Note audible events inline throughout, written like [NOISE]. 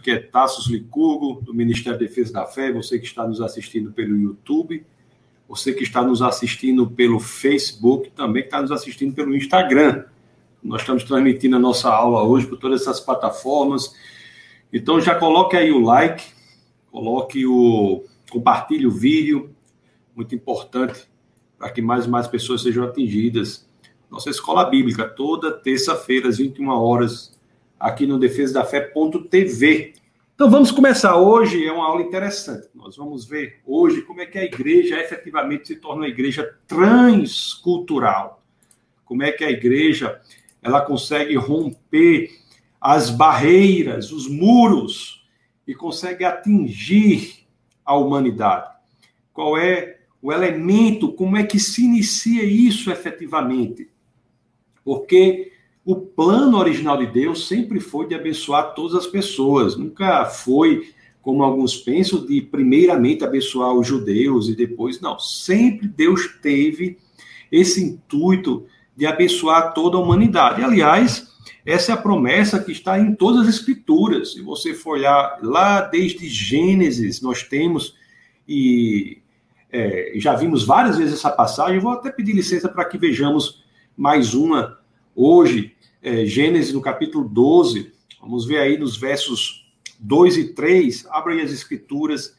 que é Tassos Licurgo, do Ministério da Defesa da Fé, você que está nos assistindo pelo YouTube, você que está nos assistindo pelo Facebook, também que está nos assistindo pelo Instagram. Nós estamos transmitindo a nossa aula hoje por todas essas plataformas. Então já coloque aí o like, coloque o compartilhe o vídeo, muito importante para que mais e mais pessoas sejam atingidas. Nossa escola bíblica toda terça-feira às 21 horas aqui no defesa da fé.tv. Então vamos começar hoje, é uma aula interessante. Nós vamos ver hoje como é que a igreja efetivamente se torna uma igreja transcultural. Como é que a igreja ela consegue romper as barreiras, os muros e consegue atingir a humanidade. Qual é o elemento, como é que se inicia isso efetivamente? Porque o plano original de Deus sempre foi de abençoar todas as pessoas, nunca foi, como alguns pensam, de primeiramente abençoar os judeus e depois, não. Sempre Deus teve esse intuito de abençoar toda a humanidade. Aliás, essa é a promessa que está em todas as escrituras. Se você for olhar lá desde Gênesis, nós temos, e é, já vimos várias vezes essa passagem, vou até pedir licença para que vejamos mais uma hoje, é, Gênesis no capítulo 12, vamos ver aí nos versos 2 e 3, abra aí as escrituras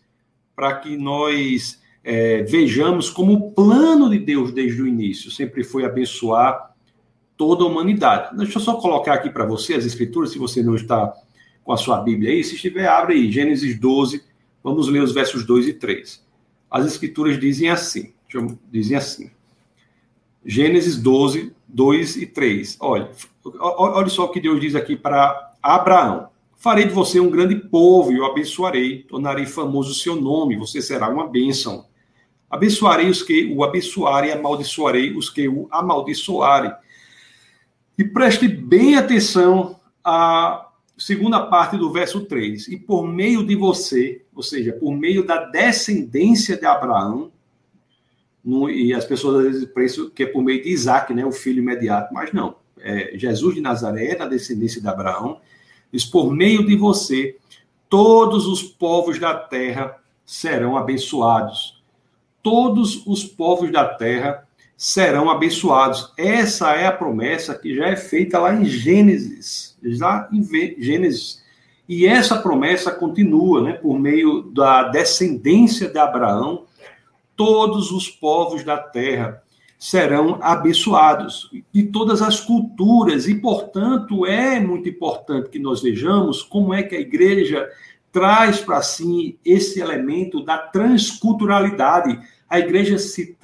para que nós é, vejamos como o plano de Deus desde o início sempre foi abençoar toda a humanidade. Deixa eu só colocar aqui para você as escrituras, se você não está com a sua Bíblia aí, se estiver, abre aí, Gênesis 12, vamos ler os versos 2 e 3. As escrituras dizem assim, dizem assim, Gênesis 12, 2 e 3. Olha, olha só o que Deus diz aqui para Abraão. Farei de você um grande povo e o abençoarei, tornarei famoso o seu nome, você será uma bênção. Abençoarei os que o abençoarem amaldiçoarei os que o amaldiçoarem. E preste bem atenção à segunda parte do verso 3. E por meio de você, ou seja, por meio da descendência de Abraão, no, e as pessoas às vezes pensam que é por meio de Isaac, né, o filho imediato, mas não. É, Jesus de Nazaré é da descendência de Abraão, diz: por meio de você, todos os povos da terra serão abençoados. Todos os povos da terra serão abençoados. Essa é a promessa que já é feita lá em Gênesis, já em Gênesis. E essa promessa continua, né, por meio da descendência de Abraão, todos os povos da terra serão abençoados, de todas as culturas, e, portanto, é muito importante que nós vejamos como é que a igreja traz para si esse elemento da transculturalidade. A igreja se,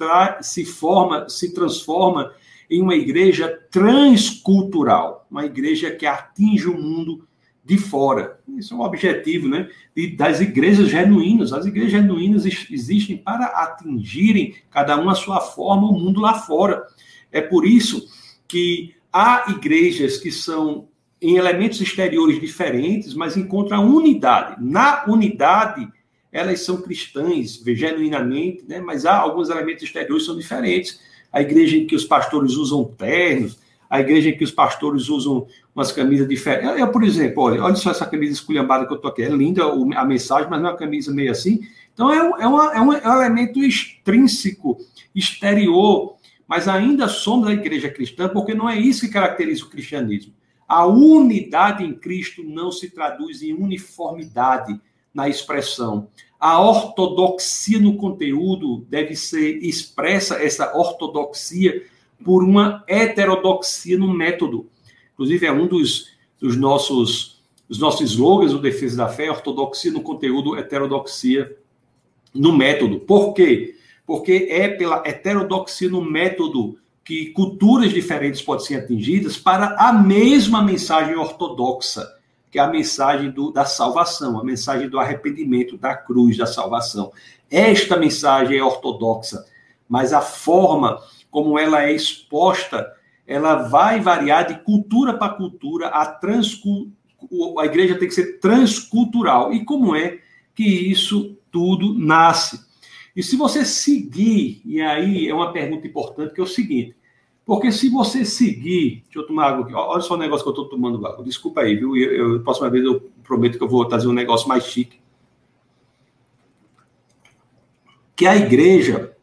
se forma, se transforma em uma igreja transcultural, uma igreja que atinge o mundo de fora. Isso é um objetivo né, das igrejas genuínas. As igrejas genuínas existem para atingirem, cada uma a sua forma, o mundo lá fora. É por isso que há igrejas que são em elementos exteriores diferentes, mas encontram unidade. Na unidade, elas são cristãs, genuinamente, né? mas há alguns elementos exteriores que são diferentes. A igreja em que os pastores usam ternos, a igreja em que os pastores usam umas camisas diferentes. Eu, por exemplo, olha, olha só essa camisa esculhambada que eu tô aqui. É linda a mensagem, mas não é uma camisa meio assim. Então, é, é, uma, é, um, é um elemento extrínseco, exterior, mas ainda somos a igreja cristã, porque não é isso que caracteriza o cristianismo. A unidade em Cristo não se traduz em uniformidade na expressão. A ortodoxia no conteúdo deve ser expressa, essa ortodoxia por uma heterodoxia no método. Inclusive, é um dos, dos nossos, dos nossos slogans do Defesa da Fé, ortodoxia no conteúdo, heterodoxia no método. Por quê? Porque é pela heterodoxia no método que culturas diferentes podem ser atingidas para a mesma mensagem ortodoxa, que é a mensagem do, da salvação, a mensagem do arrependimento, da cruz, da salvação. Esta mensagem é ortodoxa, mas a forma como ela é exposta, ela vai variar de cultura para cultura, a, transcu... a igreja tem que ser transcultural. E como é que isso tudo nasce? E se você seguir, e aí é uma pergunta importante, que é o seguinte: Porque se você seguir. Deixa eu tomar água aqui. Olha só o negócio que eu estou tomando água. Desculpa aí, viu? Eu, eu, próxima vez eu prometo que eu vou trazer um negócio mais chique. Que a igreja,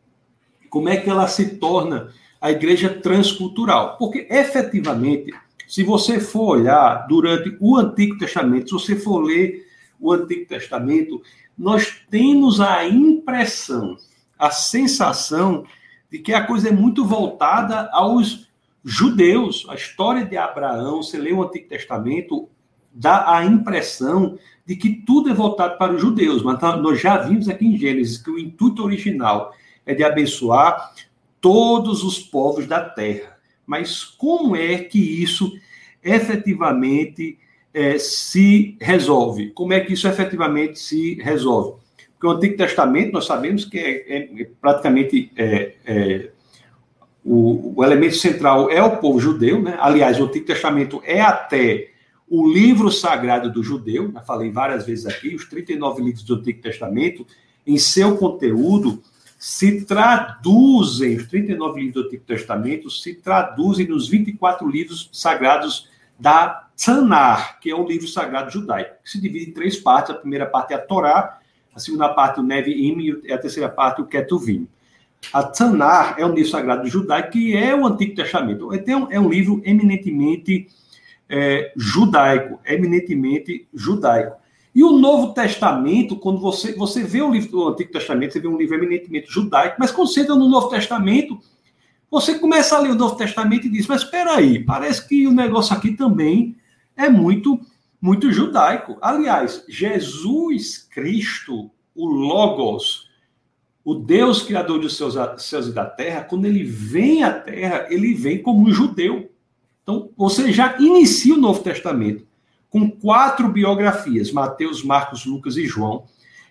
como é que ela se torna a igreja transcultural? Porque efetivamente, se você for olhar durante o Antigo Testamento, se você for ler o Antigo Testamento, nós temos a impressão, a sensação de que a coisa é muito voltada aos judeus. A história de Abraão, você lê o Antigo Testamento, dá a impressão de que tudo é voltado para os judeus, mas nós já vimos aqui em Gênesis que o intuito original é de abençoar todos os povos da terra. Mas como é que isso efetivamente é, se resolve? Como é que isso efetivamente se resolve? Porque o Antigo Testamento, nós sabemos que é, é, é praticamente é, o, o, elemento central é o povo judeu, né? Aliás, o Antigo Testamento é até o livro sagrado do judeu, já falei várias vezes aqui, os 39 livros do Antigo Testamento, em seu conteúdo, se traduzem, os 39 livros do Antigo Testamento se traduzem nos 24 livros sagrados da Tanar, que é o livro sagrado judaico, que se divide em três partes. A primeira parte é a Torá, a segunda parte o Nevi'im e a terceira parte o Ketuvim. A Tanar é um livro sagrado judaico que é o Antigo Testamento. Então, é um livro eminentemente é, judaico, eminentemente judaico. E o Novo Testamento, quando você, você vê o livro do Antigo Testamento, você vê um livro eminentemente judaico, mas quando você entra no Novo Testamento, você começa a ler o Novo Testamento e diz, mas espera aí, parece que o negócio aqui também é muito muito judaico. Aliás, Jesus Cristo, o Logos, o Deus criador dos céus, céus e da terra, quando ele vem à terra, ele vem como um judeu. Então, você já inicia o Novo Testamento com quatro biografias: Mateus, Marcos, Lucas e João.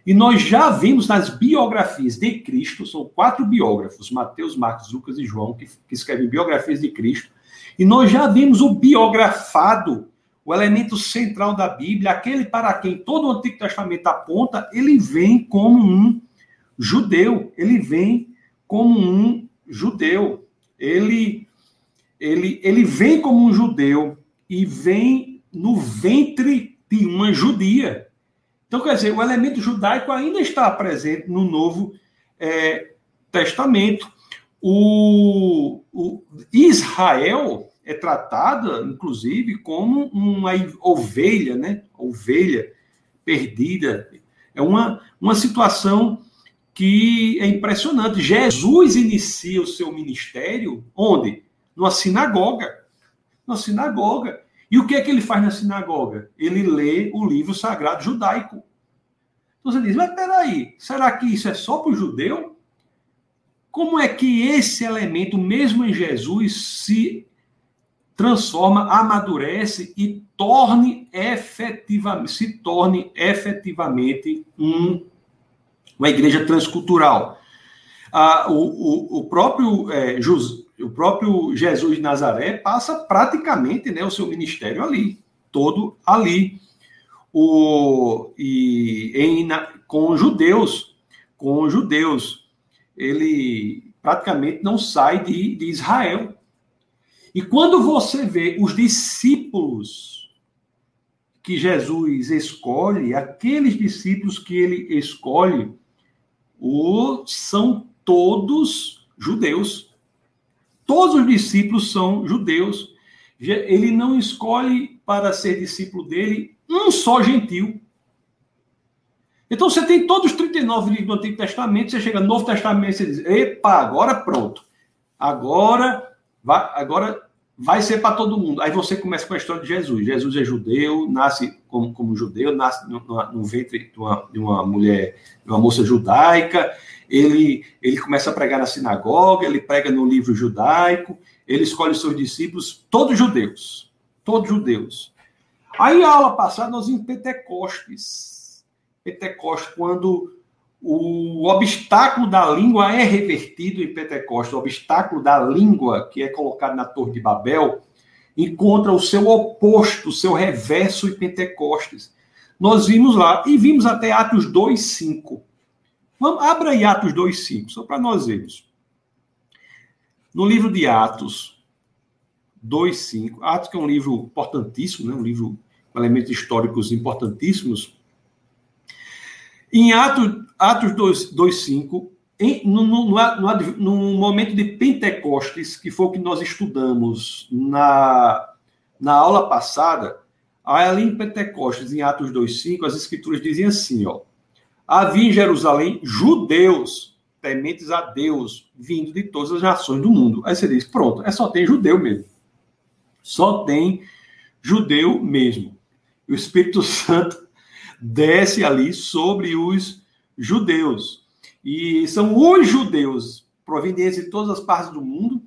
E nós já vimos nas biografias de Cristo, são quatro biógrafos, Mateus, Marcos, Lucas e João, que, que escrevem biografias de Cristo. E nós já vimos o biografado o elemento central da Bíblia, aquele para quem todo o Antigo Testamento aponta, ele vem como um judeu, ele vem como um judeu. Ele, ele, ele vem como um judeu e vem no ventre de uma judia. Então, quer dizer, o elemento judaico ainda está presente no Novo é, Testamento. O, o Israel é tratada, inclusive, como uma ovelha, né? Ovelha perdida. É uma, uma situação que é impressionante. Jesus inicia o seu ministério onde? Numa sinagoga. Numa sinagoga. E o que é que ele faz na sinagoga? Ele lê o livro sagrado judaico. Então você diz, mas peraí, será que isso é só para o judeu? Como é que esse elemento, mesmo em Jesus, se transforma, amadurece e torne efetivamente, se torne efetivamente um, uma igreja transcultural. Ah, o, o, o, próprio, é, o próprio Jesus de Nazaré passa praticamente né, o seu ministério ali, todo ali. O, e em, com judeus, com judeus, ele praticamente não sai de, de Israel. E quando você vê os discípulos que Jesus escolhe, aqueles discípulos que ele escolhe, o, são todos judeus. Todos os discípulos são judeus. Ele não escolhe para ser discípulo dele um só gentil. Então você tem todos os 39 livros do Antigo Testamento, você chega no Novo Testamento e diz: epa, agora pronto. Agora vai, agora vai ser para todo mundo. Aí você começa com a história de Jesus. Jesus é judeu, nasce como, como judeu, nasce no, no ventre de uma, de uma mulher, de uma moça judaica. Ele, ele começa a pregar na sinagoga, ele prega no livro judaico, ele escolhe seus discípulos, todos judeus. Todos judeus. Aí, a aula passada, nós em Pentecostes. Pentecostes, quando o obstáculo da língua é revertido em Pentecostes. O obstáculo da língua, que é colocado na Torre de Babel, encontra o seu oposto, o seu reverso em Pentecostes. Nós vimos lá, e vimos até Atos 2,5. Vamos, abra aí Atos 2,5, só para nós vermos. No livro de Atos, 2.5. Atos que é um livro importantíssimo, né? um livro com elementos históricos importantíssimos. Em Atos, Atos 2.5, no, no, no, no, momento de Pentecostes, que foi o que nós estudamos na, na aula passada, ali em Pentecostes, em Atos 2.5, as escrituras dizem assim, ó, havia em Jerusalém judeus tementes a Deus, vindo de todas as nações do mundo. Aí você diz, pronto, é só tem judeu mesmo. Só tem judeu mesmo. E o Espírito [LAUGHS] Santo desce ali sobre os judeus. E são os judeus provenientes de todas as partes do mundo.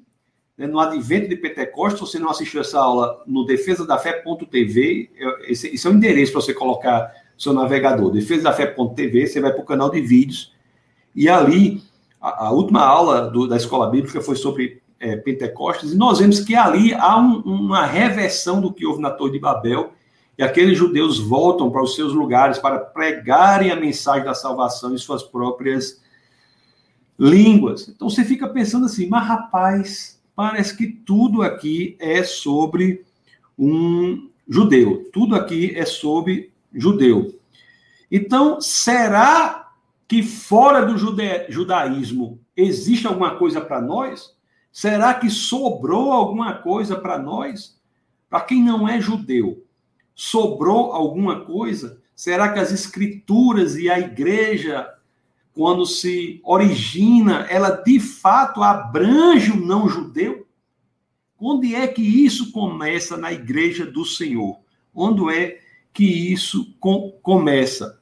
Né, no advento de Pentecostes, se você não assistiu essa aula no defesa da fé.tv, esse, esse é o endereço para você colocar seu navegador, defesa da fé.tv, você vai para o canal de vídeos e ali a, a última aula do, da escola bíblica foi sobre é, Pentecostes, e nós vemos que ali há um, uma reversão do que houve na Torre de Babel, e aqueles judeus voltam para os seus lugares para pregarem a mensagem da salvação em suas próprias línguas. Então você fica pensando assim, mas rapaz, parece que tudo aqui é sobre um judeu, tudo aqui é sobre judeu. Então, será que fora do judaísmo existe alguma coisa para nós? Será que sobrou alguma coisa para nós? Para quem não é judeu, sobrou alguma coisa? Será que as escrituras e a igreja, quando se origina, ela de fato abrange o não judeu? Onde é que isso começa na igreja do Senhor? Onde é que isso com, começa?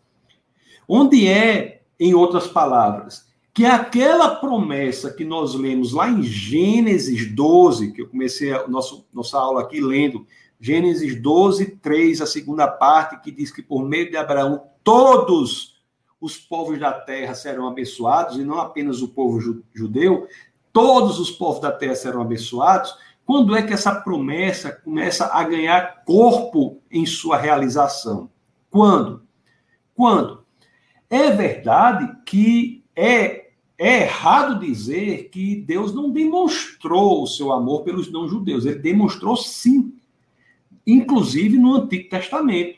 Onde é em outras palavras, que aquela promessa que nós lemos lá em Gênesis 12, que eu comecei a nosso, nossa aula aqui lendo, Gênesis 12, 3, a segunda parte, que diz que por meio de Abraão todos os povos da terra serão abençoados, e não apenas o povo judeu, todos os povos da terra serão abençoados. Quando é que essa promessa começa a ganhar corpo em sua realização? Quando? Quando? É verdade que é, é errado dizer que Deus não demonstrou o seu amor pelos não-judeus. Ele demonstrou sim, inclusive no Antigo Testamento.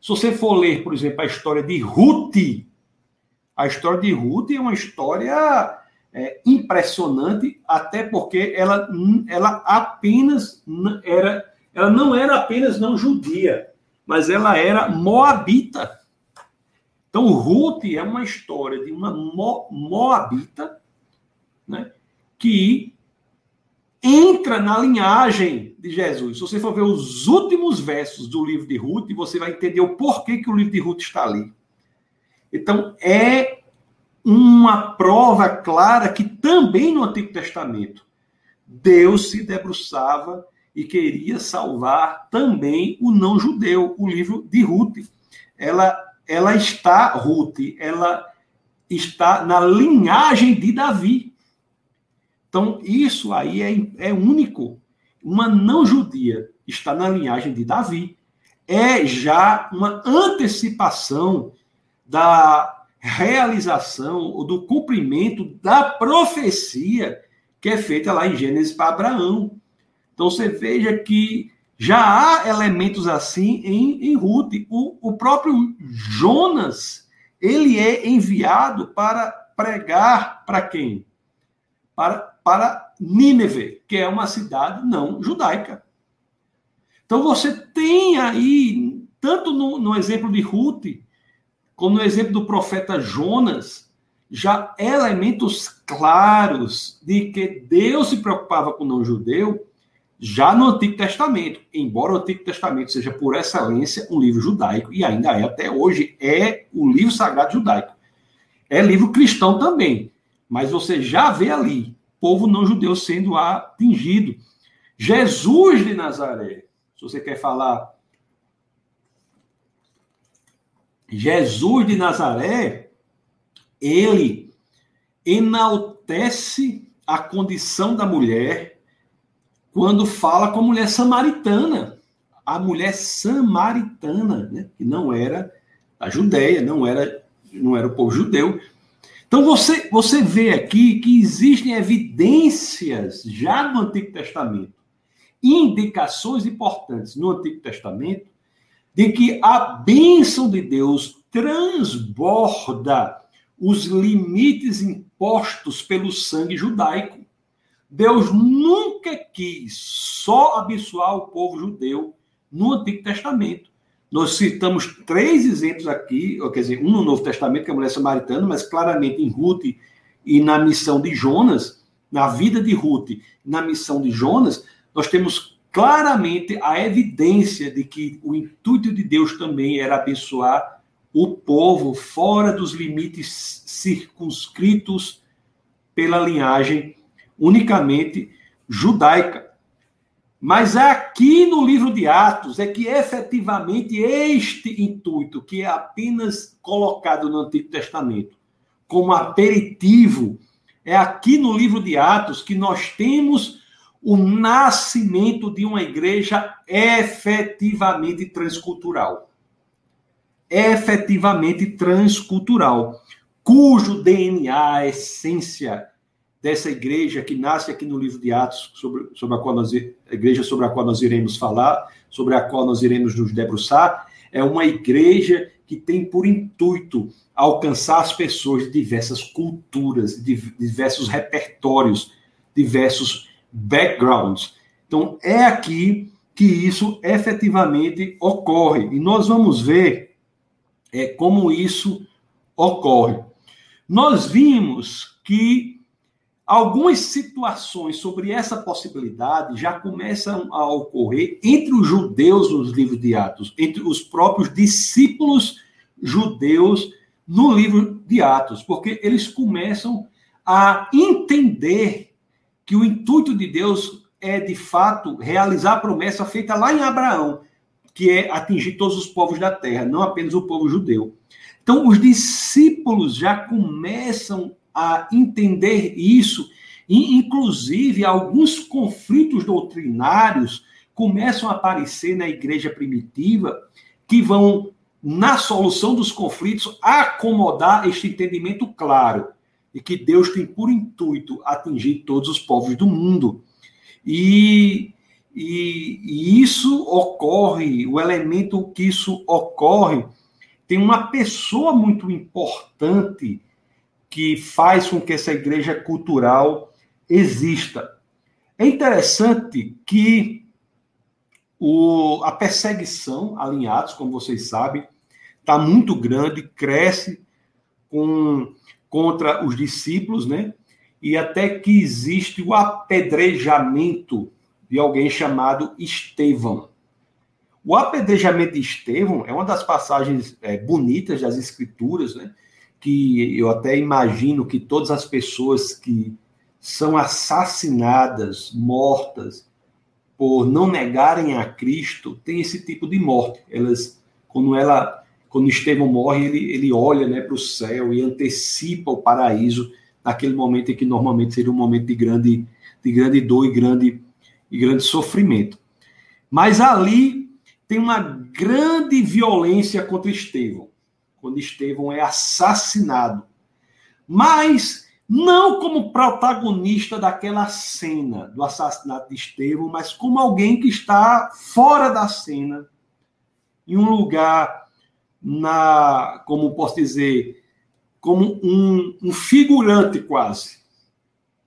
Se você for ler, por exemplo, a história de Ruth, a história de Ruth é uma história é, impressionante, até porque ela, ela apenas era, ela não era apenas não judia, mas ela era moabita. Então, Ruth é uma história de uma Mo Moabita né, que entra na linhagem de Jesus. Se você for ver os últimos versos do livro de Ruth, você vai entender o porquê que o livro de Ruth está ali. Então, é uma prova clara que também no Antigo Testamento Deus se debruçava e queria salvar também o não judeu, o livro de Ruth. Ela ela está, Ruth, ela está na linhagem de Davi. Então, isso aí é, é único. Uma não judia está na linhagem de Davi. É já uma antecipação da realização ou do cumprimento da profecia que é feita lá em Gênesis para Abraão. Então você veja que já há elementos assim em, em Ruth. O, o próprio Jonas, ele é enviado para pregar para quem? Para, para Nínive, que é uma cidade não judaica. Então você tem aí, tanto no, no exemplo de Ruth, como no exemplo do profeta Jonas, já elementos claros de que Deus se preocupava com o não-judeu já no Antigo Testamento, embora o Antigo Testamento seja por excelência um livro judaico, e ainda é até hoje, é o livro sagrado judaico. É livro cristão também, mas você já vê ali povo não judeu sendo atingido. Jesus de Nazaré, se você quer falar. Jesus de Nazaré, ele enaltece a condição da mulher quando fala com a mulher samaritana. A mulher samaritana, né? que não era a Judéia, não era, não era o povo judeu. Então você, você vê aqui que existem evidências já no Antigo Testamento indicações importantes no Antigo Testamento de que a bênção de Deus transborda os limites impostos pelo sangue judaico. Deus nunca quis só abençoar o povo judeu no Antigo Testamento. Nós citamos três exemplos aqui, quer dizer, um no Novo Testamento, que é a mulher samaritana, mas claramente em Ruth e na missão de Jonas, na vida de Ruth, na missão de Jonas, nós temos claramente a evidência de que o intuito de Deus também era abençoar o povo fora dos limites circunscritos pela linhagem unicamente judaica. Mas aqui no livro de Atos é que efetivamente este intuito, que é apenas colocado no Antigo Testamento como aperitivo, é aqui no livro de Atos que nós temos o nascimento de uma igreja efetivamente transcultural. Efetivamente transcultural, cujo DNA, essência dessa igreja que nasce aqui no livro de Atos, sobre, sobre a qual nós, a igreja sobre a qual nós iremos falar, sobre a qual nós iremos nos debruçar, é uma igreja que tem por intuito alcançar as pessoas de diversas culturas, de diversos repertórios, diversos backgrounds. Então, é aqui que isso efetivamente ocorre. E nós vamos ver é, como isso ocorre. Nós vimos que Algumas situações sobre essa possibilidade já começam a ocorrer entre os judeus nos livros de Atos, entre os próprios discípulos judeus no livro de Atos, porque eles começam a entender que o intuito de Deus é, de fato, realizar a promessa feita lá em Abraão, que é atingir todos os povos da terra, não apenas o povo judeu. Então, os discípulos já começam a entender isso, e inclusive alguns conflitos doutrinários começam a aparecer na igreja primitiva que vão, na solução dos conflitos, acomodar este entendimento claro e que Deus tem por intuito atingir todos os povos do mundo. E, e, e, isso ocorre, o elemento que isso ocorre, tem uma pessoa muito importante que faz com que essa igreja cultural exista. É interessante que o, a perseguição alinhados, como vocês sabem, está muito grande, cresce com, contra os discípulos, né? E até que existe o apedrejamento de alguém chamado Estevão. O apedrejamento de Estevão é uma das passagens é, bonitas das Escrituras, né? Que eu até imagino que todas as pessoas que são assassinadas, mortas, por não negarem a Cristo, têm esse tipo de morte. Elas, quando ela, quando Estevão morre, ele, ele olha né, para o céu e antecipa o paraíso naquele momento em que normalmente seria um momento de grande, de grande dor e grande, e grande sofrimento. Mas ali tem uma grande violência contra Estevão quando Estevão é assassinado. Mas não como protagonista daquela cena do assassinato de Estevão, mas como alguém que está fora da cena, em um lugar na, como posso dizer, como um, um figurante quase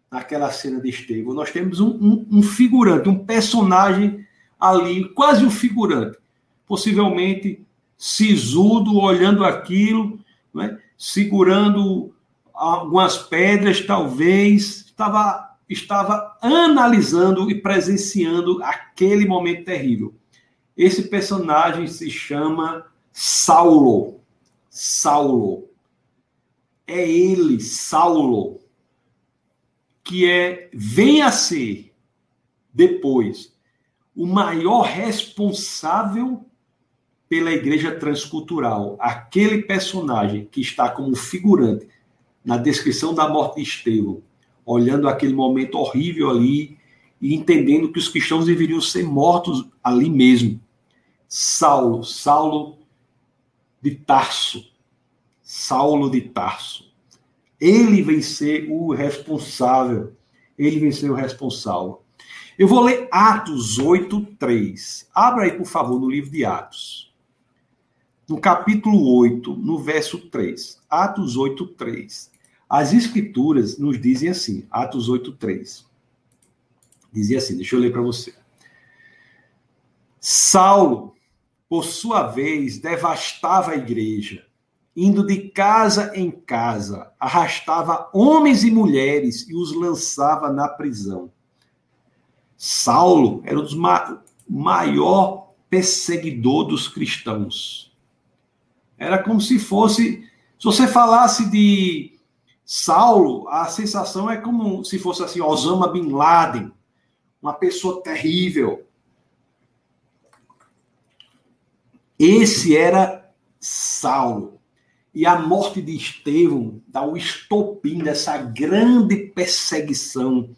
naquela cena de Estevão. Nós temos um, um, um figurante, um personagem ali, quase um figurante, possivelmente sisudo, olhando aquilo, né? segurando algumas pedras, talvez, estava, estava analisando e presenciando aquele momento terrível. Esse personagem se chama Saulo. Saulo. É ele, Saulo, que é, vem a ser, depois, o maior responsável pela igreja transcultural, aquele personagem que está como figurante na descrição da morte de Estevão, olhando aquele momento horrível ali e entendendo que os cristãos deveriam ser mortos ali mesmo. Saulo, Saulo de Tarso, Saulo de Tarso. Ele vem ser o responsável, ele vem ser o responsável. Eu vou ler Atos 8, 3. Abra aí, por favor, no livro de Atos. No capítulo 8, no verso 3. Atos 8, 3. As escrituras nos dizem assim, Atos 8, 3. Dizia assim, deixa eu ler para você. Saulo, por sua vez, devastava a igreja, indo de casa em casa, arrastava homens e mulheres e os lançava na prisão. Saulo era o ma maior perseguidor dos cristãos. Era como se fosse. Se você falasse de Saulo, a sensação é como se fosse assim, Osama Bin Laden, uma pessoa terrível. Esse era Saulo. E a morte de Estevão dá o estopim dessa grande perseguição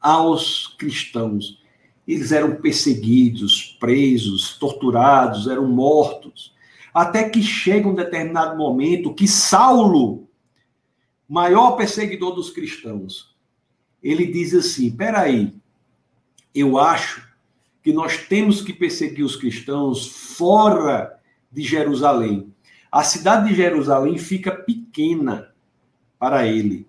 aos cristãos. Eles eram perseguidos, presos, torturados, eram mortos. Até que chega um determinado momento que Saulo, maior perseguidor dos cristãos, ele diz assim: peraí, eu acho que nós temos que perseguir os cristãos fora de Jerusalém. A cidade de Jerusalém fica pequena para ele.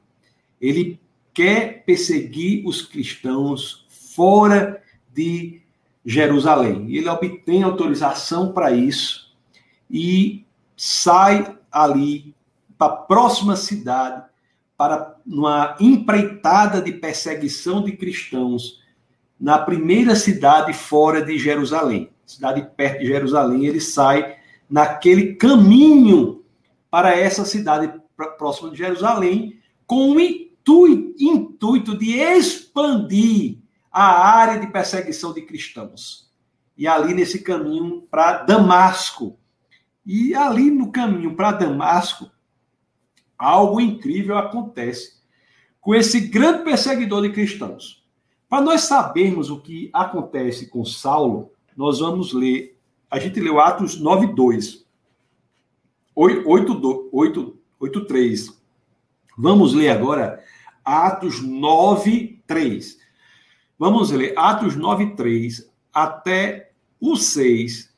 Ele quer perseguir os cristãos fora de Jerusalém. Ele obtém autorização para isso e sai ali para a próxima cidade para uma empreitada de perseguição de cristãos na primeira cidade fora de Jerusalém, cidade perto de Jerusalém, ele sai naquele caminho para essa cidade próxima de Jerusalém com o intuito de expandir a área de perseguição de cristãos. E ali nesse caminho para Damasco. E ali no caminho para Damasco, algo incrível acontece com esse grande perseguidor de cristãos. Para nós sabermos o que acontece com Saulo, nós vamos ler. A gente leu Atos 9, 2. 8, 8, 8, 3. Vamos ler agora Atos 9, 3. Vamos ler Atos 9, 3 até o 6,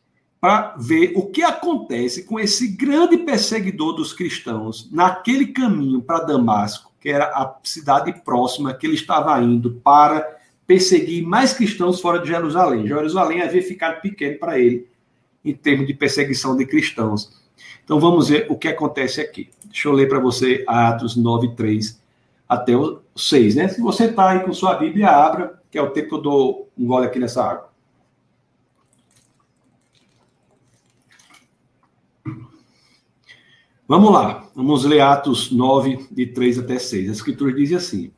para ver o que acontece com esse grande perseguidor dos cristãos naquele caminho para Damasco, que era a cidade próxima que ele estava indo para perseguir mais cristãos fora de Jerusalém. Jerusalém havia ficado pequeno para ele em termos de perseguição de cristãos. Então vamos ver o que acontece aqui. Deixa eu ler para você Atos 9, 3 até o 6, né? Se você está aí com sua Bíblia, abra, que é o tempo que eu dou um gole aqui nessa água. Vamos lá, vamos ler Atos 9, de 3 até 6. A escritura diz assim: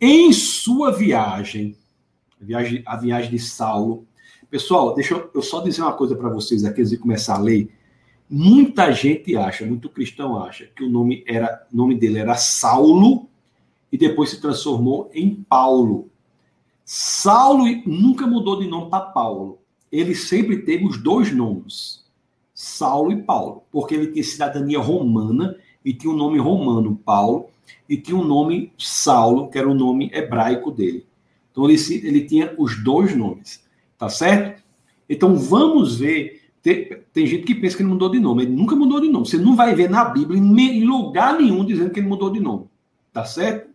em sua viagem, a viagem, a viagem de Saulo, pessoal, deixa eu, eu só dizer uma coisa para vocês aqui antes de começar a ler. Muita gente acha, muito cristão acha, que o nome era, o nome dele era Saulo e depois se transformou em Paulo. Saulo nunca mudou de nome para Paulo. Ele sempre teve os dois nomes, Saulo e Paulo, porque ele tinha cidadania romana e tinha o um nome romano, Paulo, e tinha o um nome Saulo, que era o nome hebraico dele. Então ele, ele tinha os dois nomes, tá certo? Então vamos ver. Tem, tem, gente que pensa que ele mudou de nome. Ele nunca mudou de nome. Você não vai ver na Bíblia, em lugar nenhum, dizendo que ele mudou de nome. Tá certo?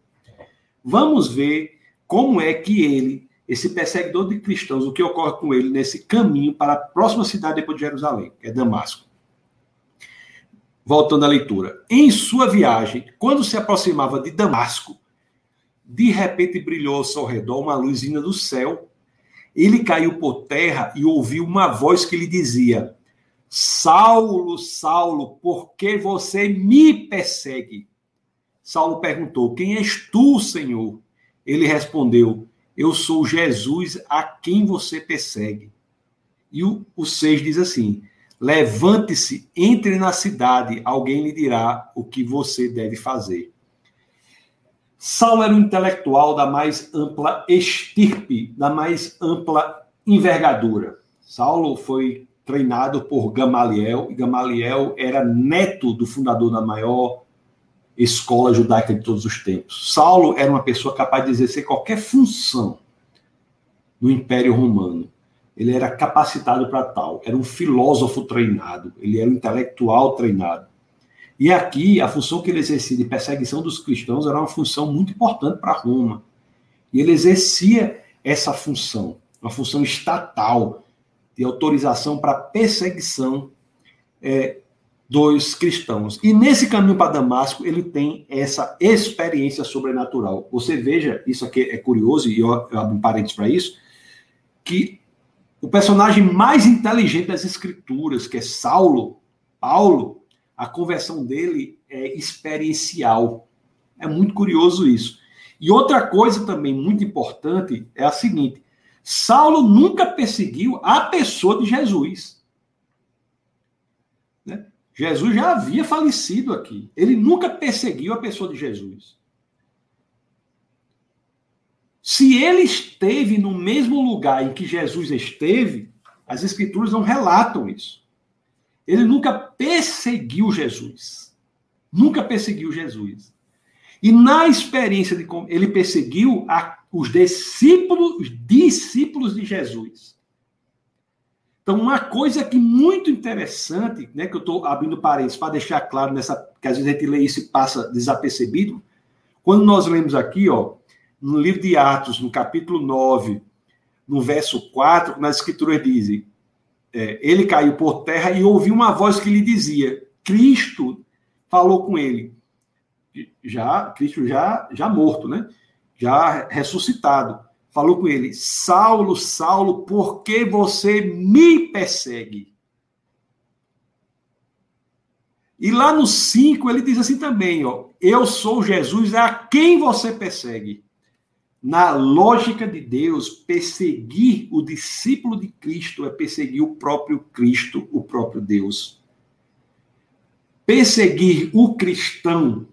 Vamos ver como é que ele, esse perseguidor de cristãos, o que ocorre com ele nesse caminho para a próxima cidade depois de Jerusalém, que é Damasco. Voltando à leitura. Em sua viagem, quando se aproximava de Damasco, de repente brilhou ao seu redor uma luz vinda do céu. Ele caiu por terra e ouviu uma voz que lhe dizia: Saulo, Saulo, por que você me persegue? Saulo perguntou: Quem és tu, Senhor? Ele respondeu: Eu sou Jesus a quem você persegue. E o, o 6 diz assim: Levante-se, entre na cidade, alguém lhe dirá o que você deve fazer. Saulo era um intelectual da mais ampla estirpe, da mais ampla envergadura. Saulo foi treinado por Gamaliel, e Gamaliel era neto do fundador da maior escola judaica de todos os tempos. Saulo era uma pessoa capaz de exercer qualquer função. no Império Romano. Ele era capacitado para tal, era um filósofo treinado, ele era um intelectual treinado. E aqui, a função que ele exercia de perseguição dos cristãos era uma função muito importante para Roma. E ele exercia essa função, uma função estatal, de autorização para perseguição é, dos cristãos. E nesse caminho para Damasco, ele tem essa experiência sobrenatural. Você veja, isso aqui é curioso, e eu, abro um parênteses para isso, que o personagem mais inteligente das escrituras, que é Saulo, Paulo, a conversão dele é experiencial. É muito curioso isso. E outra coisa também muito importante é a seguinte: Saulo nunca perseguiu a pessoa de Jesus. Jesus já havia falecido aqui. Ele nunca perseguiu a pessoa de Jesus. Se ele esteve no mesmo lugar em que Jesus esteve, as escrituras não relatam isso. Ele nunca perseguiu Jesus. Nunca perseguiu Jesus. E na experiência de como ele perseguiu a, os discípulos, os discípulos de Jesus. Então, uma coisa que muito interessante, né, que eu estou abrindo parênteses para deixar claro nessa, que às vezes a gente lê isso e passa desapercebido, quando nós lemos aqui, ó, no livro de Atos, no capítulo 9, no verso 4, nas escrituras dizem, é, ele caiu por terra e ouviu uma voz que lhe dizia, Cristo falou com ele, já Cristo já já morto, né? Já ressuscitado. Falou com ele: Saulo, Saulo, por que você me persegue? E lá no 5 ele diz assim também, ó: Eu sou Jesus a quem você persegue. Na lógica de Deus, perseguir o discípulo de Cristo é perseguir o próprio Cristo, o próprio Deus. Perseguir o cristão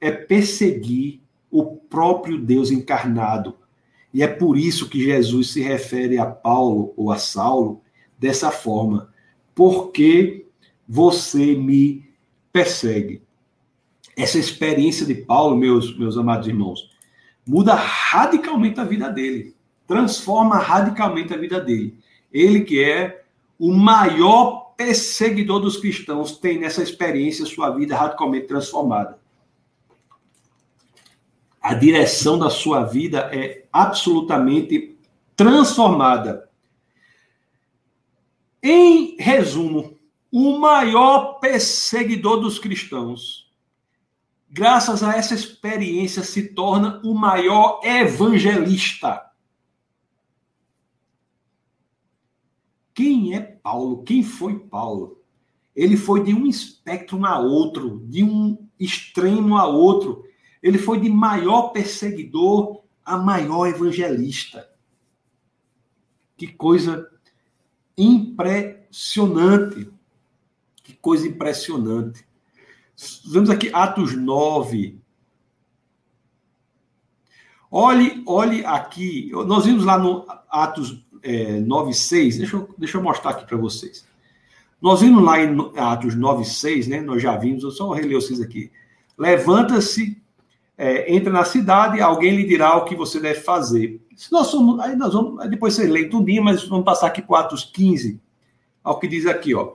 é perseguir o próprio Deus encarnado. E é por isso que Jesus se refere a Paulo ou a Saulo dessa forma. Porque você me persegue. Essa experiência de Paulo, meus, meus amados irmãos, muda radicalmente a vida dele. Transforma radicalmente a vida dele. Ele que é o maior perseguidor dos cristãos tem nessa experiência sua vida radicalmente transformada a direção da sua vida é absolutamente transformada. Em resumo, o maior perseguidor dos cristãos, graças a essa experiência, se torna o maior evangelista. Quem é Paulo? Quem foi Paulo? Ele foi de um espectro a outro, de um extremo a outro. Ele foi de maior perseguidor a maior evangelista. Que coisa impressionante. Que coisa impressionante. Vemos aqui Atos 9. Olhe, olhe aqui. Nós vimos lá no Atos é, 9, 6. Deixa eu, deixa eu mostrar aqui para vocês. Nós vimos lá em Atos 9, 6, né? Nós já vimos, eu só reler vocês aqui. Levanta-se é, entra na cidade, alguém lhe dirá o que você deve fazer. Se nós somos, aí nós vamos, depois você lê tudinho, mas vamos passar aqui para Atos 15, ao que diz aqui, ó.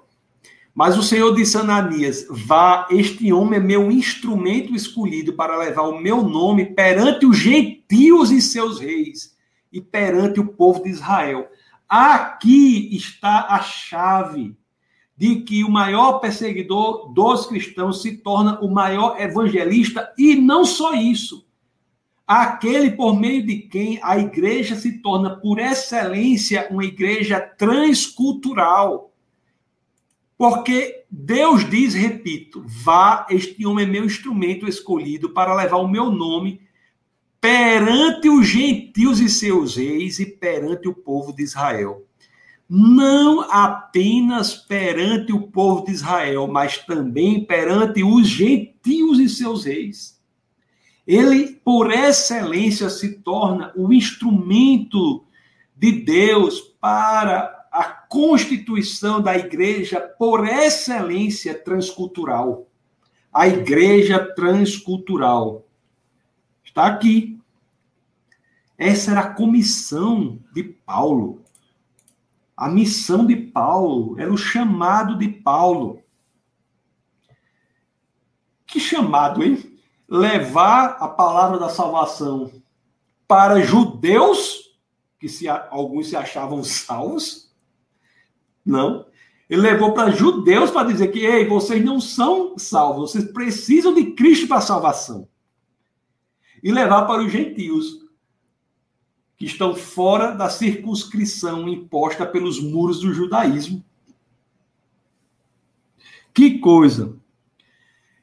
Mas o Senhor disse a Ananias: Vá, este homem é meu instrumento escolhido para levar o meu nome perante os gentios e seus reis, e perante o povo de Israel. Aqui está a chave de que o maior perseguidor dos cristãos se torna o maior evangelista, e não só isso. Aquele por meio de quem a igreja se torna, por excelência, uma igreja transcultural. Porque Deus diz, repito, vá, este homem é meu instrumento escolhido para levar o meu nome perante os gentios e seus reis e perante o povo de Israel não apenas perante o povo de Israel, mas também perante os gentios e seus reis. Ele, por excelência, se torna o instrumento de Deus para a constituição da igreja, por excelência transcultural. A igreja transcultural. Está aqui. Essa era a comissão de Paulo. A missão de Paulo era o chamado de Paulo. Que chamado, hein? Levar a palavra da salvação para judeus, que se, alguns se achavam salvos. Não. Ele levou para judeus para dizer que, ei, vocês não são salvos, vocês precisam de Cristo para salvação. E levar para os gentios, que estão fora da circunscrição imposta pelos muros do judaísmo. Que coisa!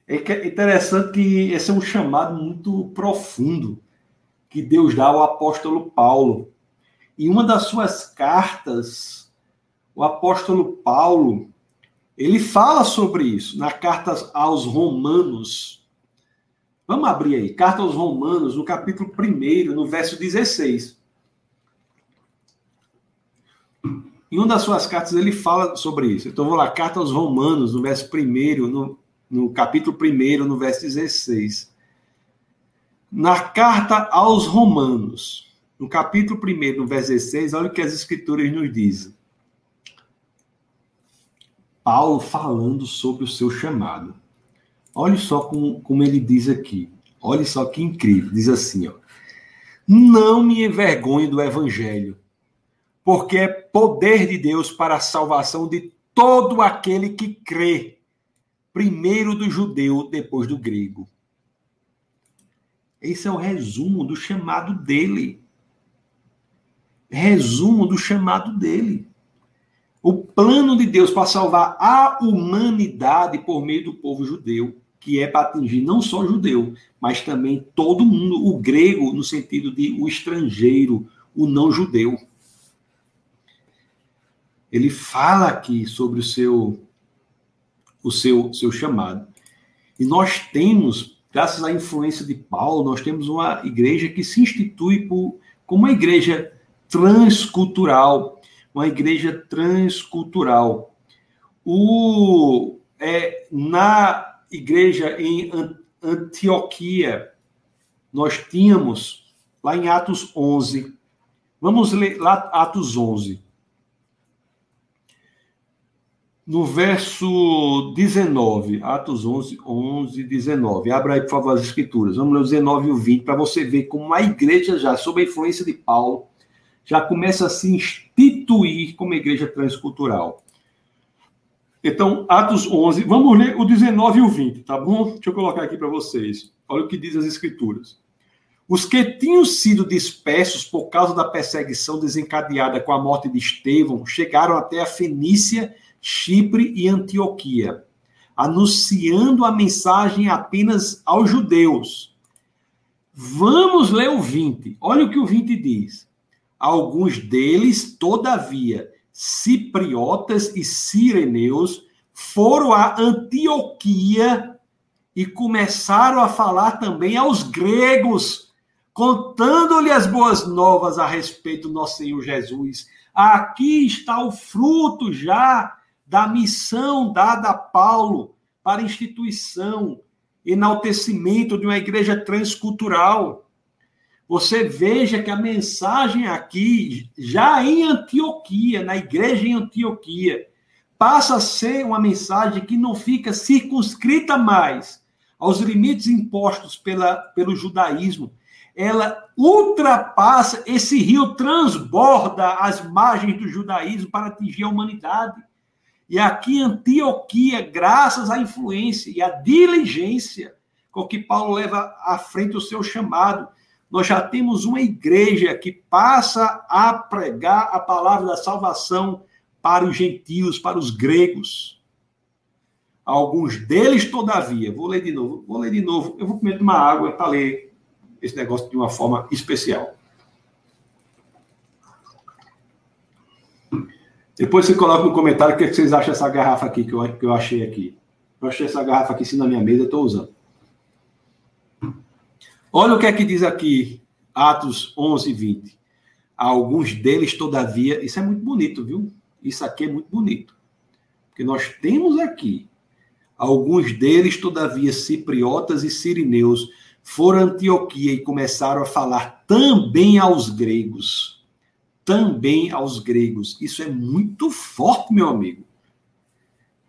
É, é interessante que esse é um chamado muito profundo que Deus dá ao apóstolo Paulo. Em uma das suas cartas, o apóstolo Paulo, ele fala sobre isso, na carta aos Romanos. Vamos abrir aí, carta aos Romanos, no capítulo 1, no verso 16. Em uma das suas cartas ele fala sobre isso. Então vou lá, carta aos Romanos, no verso 1, no, no capítulo 1, no verso 16. Na carta aos Romanos, no capítulo 1, no verso 16, olha o que as escrituras nos dizem. Paulo falando sobre o seu chamado. Olha só como, como ele diz aqui. Olha só que incrível. Diz assim, ó. Não me envergonhe do evangelho, porque é poder de Deus para a salvação de todo aquele que crê, primeiro do judeu, depois do grego. Esse é o resumo do chamado dele. Resumo do chamado dele. O plano de Deus para salvar a humanidade por meio do povo judeu, que é para atingir não só o judeu, mas também todo mundo, o grego, no sentido de o estrangeiro, o não judeu ele fala aqui sobre o seu o seu seu chamado. E nós temos, graças à influência de Paulo, nós temos uma igreja que se institui por, como uma igreja transcultural, uma igreja transcultural. O é, na igreja em Antioquia, nós tínhamos lá em Atos 11. Vamos ler lá Atos 11 no verso 19, Atos 11, 11, 19. Abra aí, por favor, as escrituras. Vamos ler o 19 e o 20, para você ver como a igreja já, sob a influência de Paulo, já começa a se instituir como igreja transcultural. Então, Atos 11, vamos ler o 19 e o 20, tá bom? Deixa eu colocar aqui para vocês. Olha o que diz as escrituras. Os que tinham sido dispersos por causa da perseguição desencadeada com a morte de Estevão chegaram até a Fenícia Chipre e Antioquia, anunciando a mensagem apenas aos judeus. Vamos ler o 20. Olha o que o 20 diz. Alguns deles, todavia, cipriotas e sireneus, foram a Antioquia e começaram a falar também aos gregos, contando-lhe as boas novas a respeito do nosso Senhor Jesus. Aqui está o fruto já da missão dada a Paulo para instituição, enaltecimento de uma igreja transcultural. Você veja que a mensagem aqui, já em Antioquia, na igreja em Antioquia, passa a ser uma mensagem que não fica circunscrita mais aos limites impostos pela, pelo judaísmo. Ela ultrapassa, esse rio transborda as margens do judaísmo para atingir a humanidade. E aqui Antioquia, graças à influência e à diligência com que Paulo leva à frente o seu chamado, nós já temos uma igreja que passa a pregar a palavra da salvação para os gentios, para os gregos. Alguns deles, todavia, vou ler de novo, vou ler de novo, eu vou comer uma água para ler esse negócio de uma forma especial. Depois você coloca no comentário o que vocês acham dessa garrafa aqui que eu, que eu achei aqui. Eu achei essa garrafa aqui sim na minha mesa, eu estou usando. Olha o que é que diz aqui, Atos 11, 20. Alguns deles, todavia, isso é muito bonito, viu? Isso aqui é muito bonito. Porque nós temos aqui, alguns deles, todavia, cipriotas e sirineus, foram a Antioquia e começaram a falar também aos gregos. Também aos gregos. Isso é muito forte, meu amigo.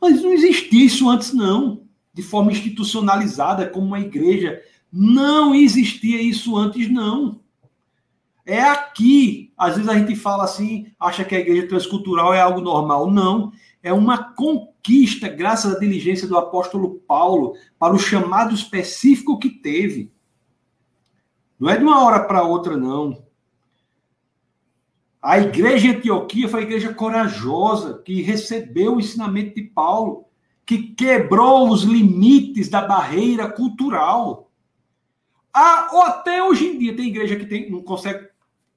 Mas não existia isso antes, não. De forma institucionalizada, como uma igreja. Não existia isso antes, não. É aqui. Às vezes a gente fala assim, acha que a igreja transcultural é algo normal. Não. É uma conquista, graças à diligência do apóstolo Paulo, para o chamado específico que teve. Não é de uma hora para outra, não. A igreja em Antioquia foi a igreja corajosa, que recebeu o ensinamento de Paulo, que quebrou os limites da barreira cultural. Ah, ou até hoje em dia tem igreja que tem, não consegue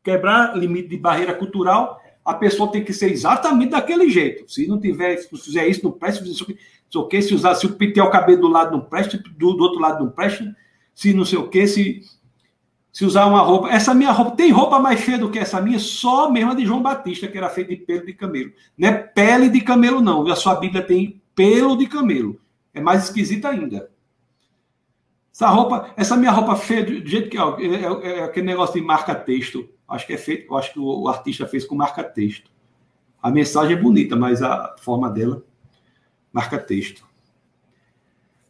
quebrar limite de barreira cultural, a pessoa tem que ser exatamente daquele jeito. Se não tiver, se fizer isso, não presta, se o que, se usar, se o pintar o cabelo do lado não presta, do, do outro lado não presta, se não sei o que, se, se usar uma roupa. Essa minha roupa, tem roupa mais feia do que essa minha? Só mesmo a de João Batista, que era feita de pelo de camelo. Não é pele de camelo, não. A sua Bíblia tem pelo de camelo. É mais esquisita ainda. Essa roupa, essa minha roupa feia, do jeito que ó, é, é, é aquele negócio de marca-texto. Acho que é feito, acho que o, o artista fez com marca-texto. A mensagem é bonita, mas a forma dela, marca-texto.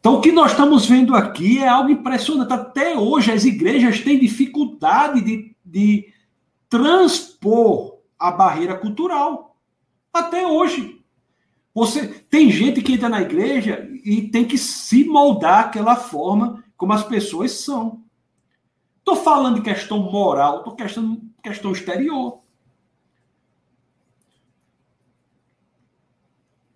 Então, o que nós estamos vendo aqui é algo impressionante. Até hoje, as igrejas têm dificuldade de, de transpor a barreira cultural. Até hoje. Você tem gente que entra na igreja e tem que se moldar aquela forma como as pessoas são. Estou falando de questão moral, estou questão, questão exterior.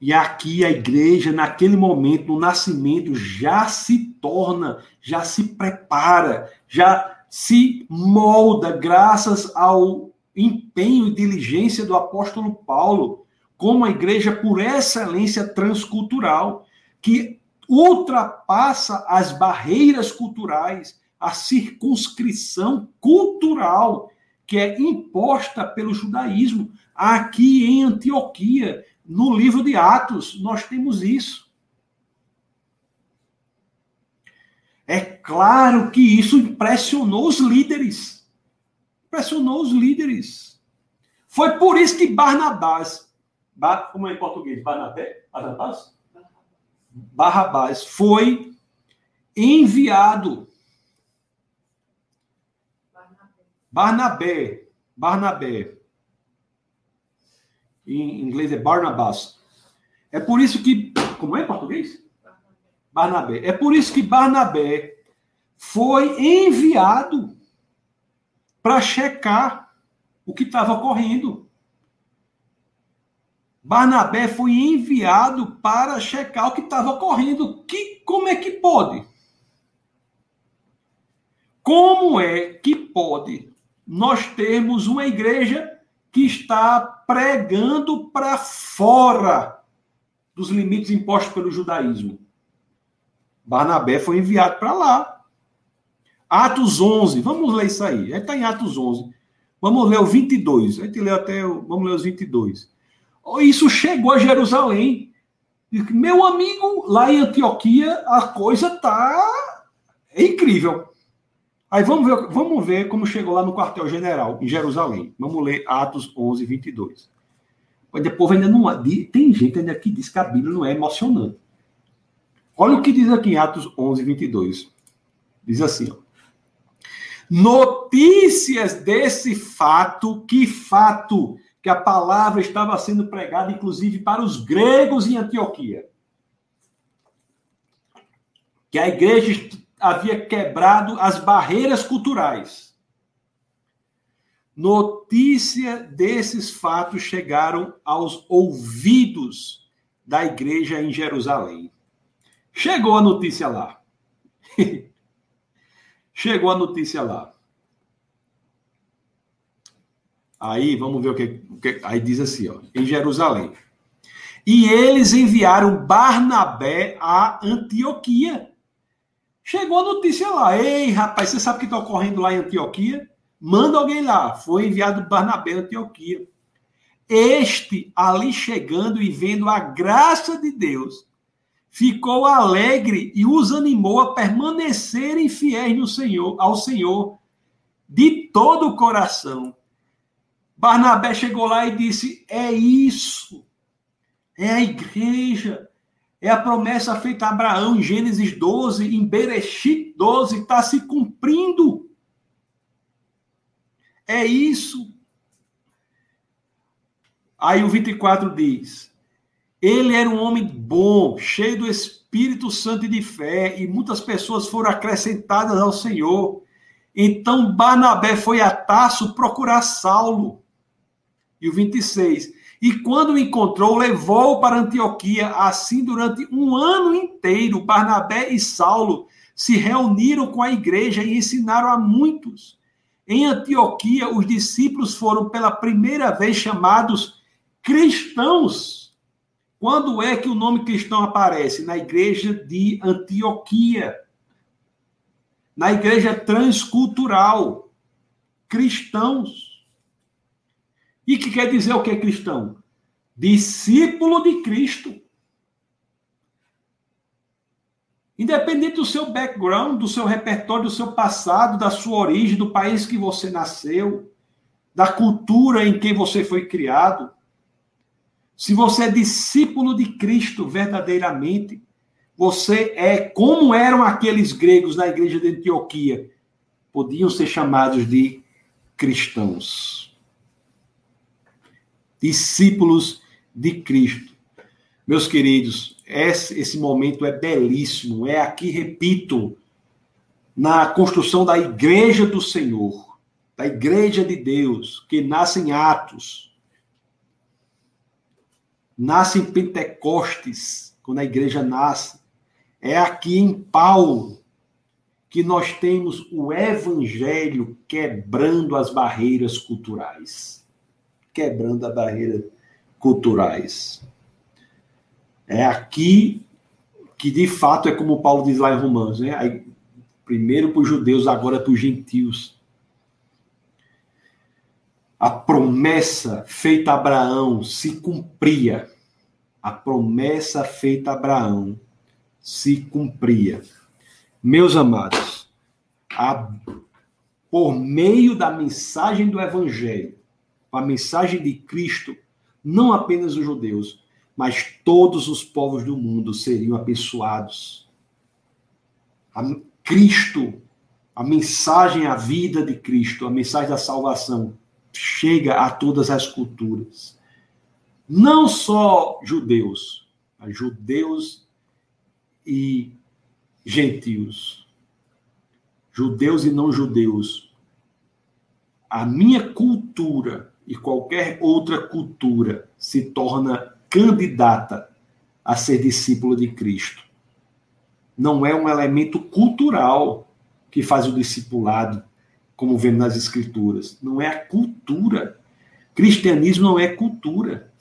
E aqui a igreja, naquele momento, no nascimento, já se torna, já se prepara, já se molda, graças ao empenho e diligência do apóstolo Paulo, como a igreja por excelência transcultural, que ultrapassa as barreiras culturais, a circunscrição cultural que é imposta pelo judaísmo. Aqui em Antioquia, no livro de Atos, nós temos isso. É claro que isso impressionou os líderes. Impressionou os líderes. Foi por isso que Barnabás, como é em português? Barnabé? Barnabás? Barrabás foi enviado. Barnabé. Barnabé. Em inglês é Barnabas. É por isso que. Como é em português? Barnabé. É por isso que Barnabé foi enviado para checar o que estava ocorrendo. Barnabé foi enviado para checar o que estava ocorrendo. Que, como é que pode? Como é que pode nós termos uma igreja que está pregando para fora dos limites impostos pelo judaísmo? Barnabé foi enviado para lá. Atos 11, vamos ler isso aí. Está em Atos 11. Vamos ler o 22. A gente leu até. O, vamos ler os 22. Isso chegou a Jerusalém. Meu amigo, lá em Antioquia, a coisa tá é incrível. Aí vamos ver, vamos ver como chegou lá no quartel-general, em Jerusalém. Vamos ler Atos 11, 22. Mas depois ainda não. Tem gente ainda que diz que a Bíblia não é emocionante. Olha o que diz aqui em Atos 11, 22. Diz assim: ó, Notícias desse fato, que fato? que a palavra estava sendo pregada, inclusive, para os gregos em Antioquia. Que a igreja havia quebrado as barreiras culturais. Notícia desses fatos chegaram aos ouvidos da igreja em Jerusalém. Chegou a notícia lá. [LAUGHS] Chegou a notícia lá. Aí vamos ver o que, o que, aí diz assim, ó, em Jerusalém. E eles enviaram Barnabé a Antioquia. Chegou a notícia lá. Ei, rapaz, você sabe o que está ocorrendo lá em Antioquia? Manda alguém lá. Foi enviado Barnabé a Antioquia. Este, ali chegando e vendo a graça de Deus, ficou alegre e os animou a permanecerem fiéis no Senhor, ao Senhor de todo o coração. Barnabé chegou lá e disse: É isso, é a igreja, é a promessa feita a Abraão em Gênesis 12, em Bereshit 12, está se cumprindo. É isso. Aí o 24 diz: ele era um homem bom, cheio do Espírito Santo e de fé, e muitas pessoas foram acrescentadas ao Senhor. Então Barnabé foi a Tarso procurar Saulo. E o 26. E quando o encontrou, levou-o para Antioquia. Assim, durante um ano inteiro, Barnabé e Saulo se reuniram com a igreja e ensinaram a muitos. Em Antioquia, os discípulos foram pela primeira vez chamados cristãos. Quando é que o nome cristão aparece? Na igreja de Antioquia. Na igreja transcultural. Cristãos. E que quer dizer o que é cristão? Discípulo de Cristo. Independente do seu background, do seu repertório, do seu passado, da sua origem, do país que você nasceu, da cultura em que você foi criado, se você é discípulo de Cristo verdadeiramente, você é como eram aqueles gregos na igreja de Antioquia, podiam ser chamados de cristãos. Discípulos de Cristo. Meus queridos, esse, esse momento é belíssimo. É aqui, repito, na construção da igreja do Senhor, da igreja de Deus, que nasce em Atos nasce em Pentecostes, quando a igreja nasce. É aqui em Paulo que nós temos o evangelho quebrando as barreiras culturais. Quebrando as barreiras culturais. É aqui que de fato é como Paulo diz lá em Romanos, né? Aí, primeiro para os judeus, agora para os gentios a promessa feita a Abraão se cumpria. A promessa feita a Abraão se cumpria. Meus amados, a, por meio da mensagem do Evangelho, a mensagem de Cristo, não apenas os judeus, mas todos os povos do mundo seriam abençoados. A Cristo, a mensagem, a vida de Cristo, a mensagem da salvação, chega a todas as culturas. Não só judeus, mas judeus e gentios. Judeus e não judeus. A minha cultura e qualquer outra cultura se torna candidata a ser discípulo de Cristo. Não é um elemento cultural que faz o discipulado como vemos nas escrituras. Não é a cultura. Cristianismo não é cultura.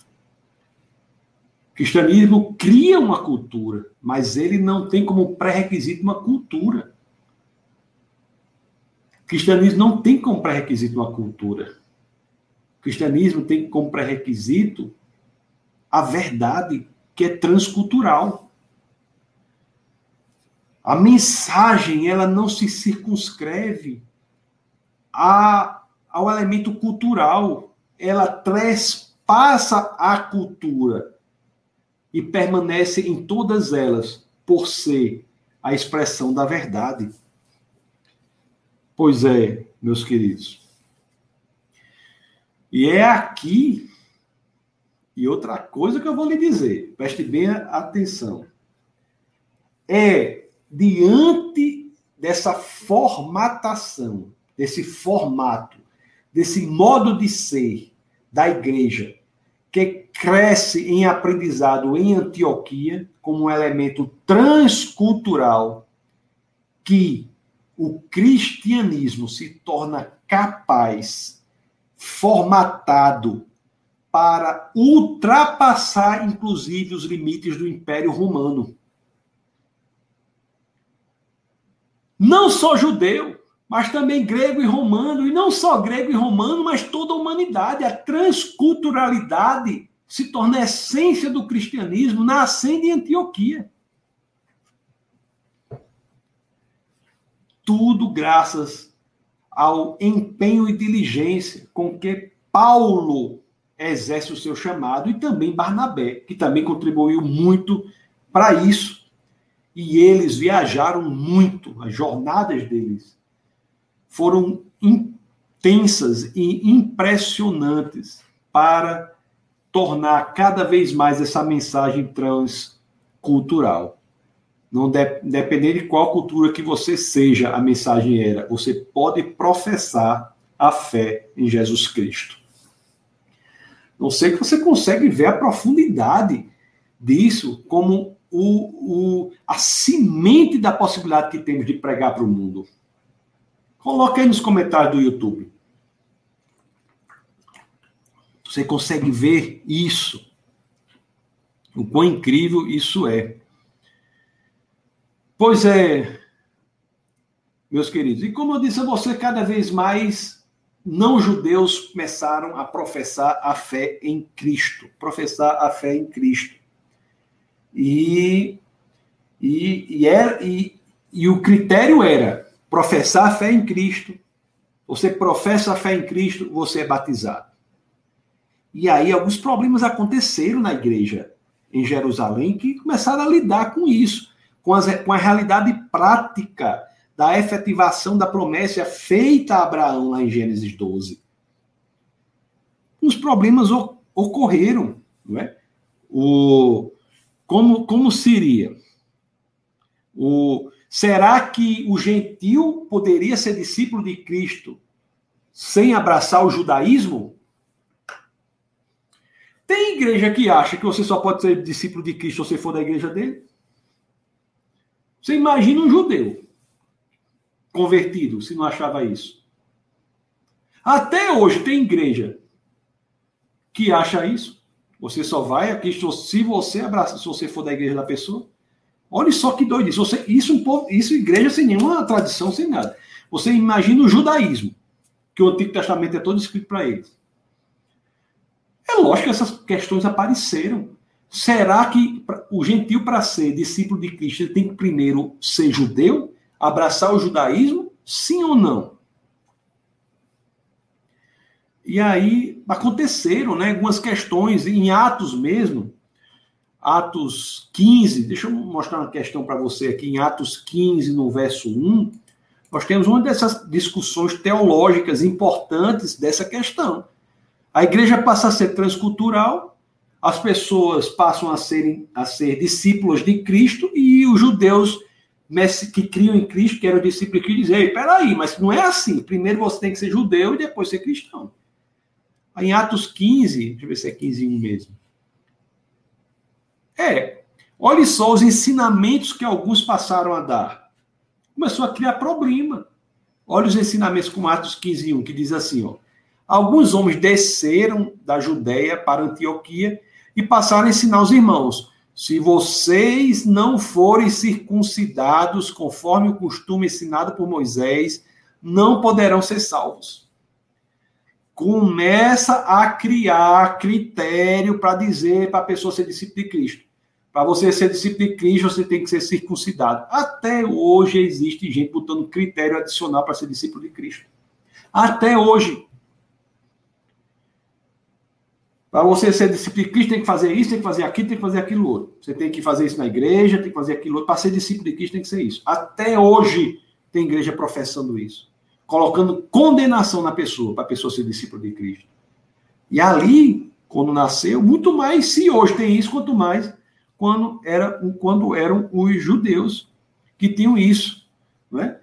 Cristianismo cria uma cultura, mas ele não tem como pré-requisito uma cultura. Cristianismo não tem como pré-requisito uma cultura. Cristianismo tem como pré-requisito a verdade que é transcultural. A mensagem, ela não se circunscreve a, ao elemento cultural. Ela trespassa a cultura e permanece em todas elas por ser a expressão da verdade. Pois é, meus queridos. E é aqui, e outra coisa que eu vou lhe dizer, preste bem atenção. É diante dessa formatação desse formato, desse modo de ser da igreja, que cresce em aprendizado em Antioquia como um elemento transcultural que o cristianismo se torna capaz, formatado para ultrapassar, inclusive, os limites do Império Romano. Não só judeu, mas também grego e romano, e não só grego e romano, mas toda a humanidade. A transculturalidade se torna a essência do cristianismo nascendo em Antioquia. Tudo graças ao empenho e diligência com que Paulo exerce o seu chamado e também Barnabé, que também contribuiu muito para isso. E eles viajaram muito, as jornadas deles foram intensas e impressionantes para tornar cada vez mais essa mensagem transcultural. Não de, dependendo de qual cultura que você seja, a mensagem era: você pode professar a fé em Jesus Cristo. Não sei que você consegue ver a profundidade disso como o, o, a semente da possibilidade que temos de pregar para o mundo. Coloque aí nos comentários do YouTube. Você consegue ver isso. O quão incrível isso é. Pois é, meus queridos. E como eu disse a você, cada vez mais não judeus começaram a professar a fé em Cristo, professar a fé em Cristo. E, e, e, era, e, e o critério era professar a fé em Cristo. Você professa a fé em Cristo, você é batizado. E aí alguns problemas aconteceram na igreja em Jerusalém que começaram a lidar com isso, com, as, com a realidade prática da efetivação da promessa feita a Abraão lá em Gênesis 12. Os problemas ocorreram, não é? O, como, como seria? O, será que o gentil poderia ser discípulo de Cristo sem abraçar o judaísmo? Tem igreja que acha que você só pode ser discípulo de Cristo se você for da igreja dele? Você imagina um judeu convertido, se não achava isso. Até hoje tem igreja que acha isso. Você só vai a Cristo se você abraça, se você for da igreja da pessoa. Olha só que doido isso. Você, isso, um povo, isso igreja sem nenhuma tradição, sem nada. Você imagina o judaísmo, que o Antigo Testamento é todo escrito para eles. É lógico que essas questões apareceram. Será que o gentil, para ser discípulo de Cristo, ele tem que primeiro ser judeu? abraçar o judaísmo? Sim ou não? E aí aconteceram né, algumas questões em Atos mesmo. Atos 15, deixa eu mostrar uma questão para você aqui, em Atos 15, no verso 1, nós temos uma dessas discussões teológicas importantes dessa questão. A igreja passa a ser transcultural, as pessoas passam a, serem, a ser discípulos de Cristo e os judeus que criam em Cristo, que eram discípulos de Cristo, dizem, peraí, mas não é assim. Primeiro você tem que ser judeu e depois ser cristão. Aí, em Atos 15, deixa eu ver se é 15 1 mesmo. É, olhe só os ensinamentos que alguns passaram a dar. Começou a criar problema. Olha os ensinamentos como Atos 15 1, que diz assim, ó. Alguns homens desceram da Judéia para Antioquia e passaram a ensinar os irmãos se vocês não forem circuncidados conforme o costume ensinado por Moisés, não poderão ser salvos. Começa a criar critério para dizer para a pessoa ser discípulo de Cristo. Para você ser discípulo de Cristo, você tem que ser circuncidado. Até hoje existe gente botando critério adicional para ser discípulo de Cristo. Até hoje. Para você ser discípulo de Cristo, tem que fazer isso, tem que fazer aquilo, tem que fazer aquilo outro. Você tem que fazer isso na igreja, tem que fazer aquilo outro. Para ser discípulo de Cristo, tem que ser isso. Até hoje tem igreja professando isso. Colocando condenação na pessoa, para a pessoa ser discípulo de Cristo. E ali, quando nasceu, muito mais, se hoje tem isso, quanto mais quando, era, quando eram os judeus que tinham isso. Não é?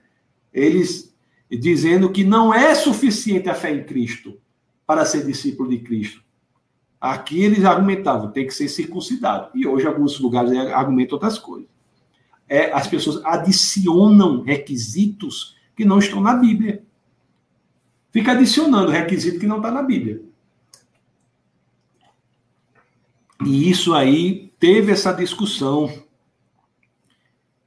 Eles dizendo que não é suficiente a fé em Cristo para ser discípulo de Cristo Aqui eles argumentavam, tem que ser circuncidado. E hoje, alguns lugares argumentam outras coisas. É, as pessoas adicionam requisitos que não estão na Bíblia. Fica adicionando requisito que não está na Bíblia. E isso aí teve essa discussão.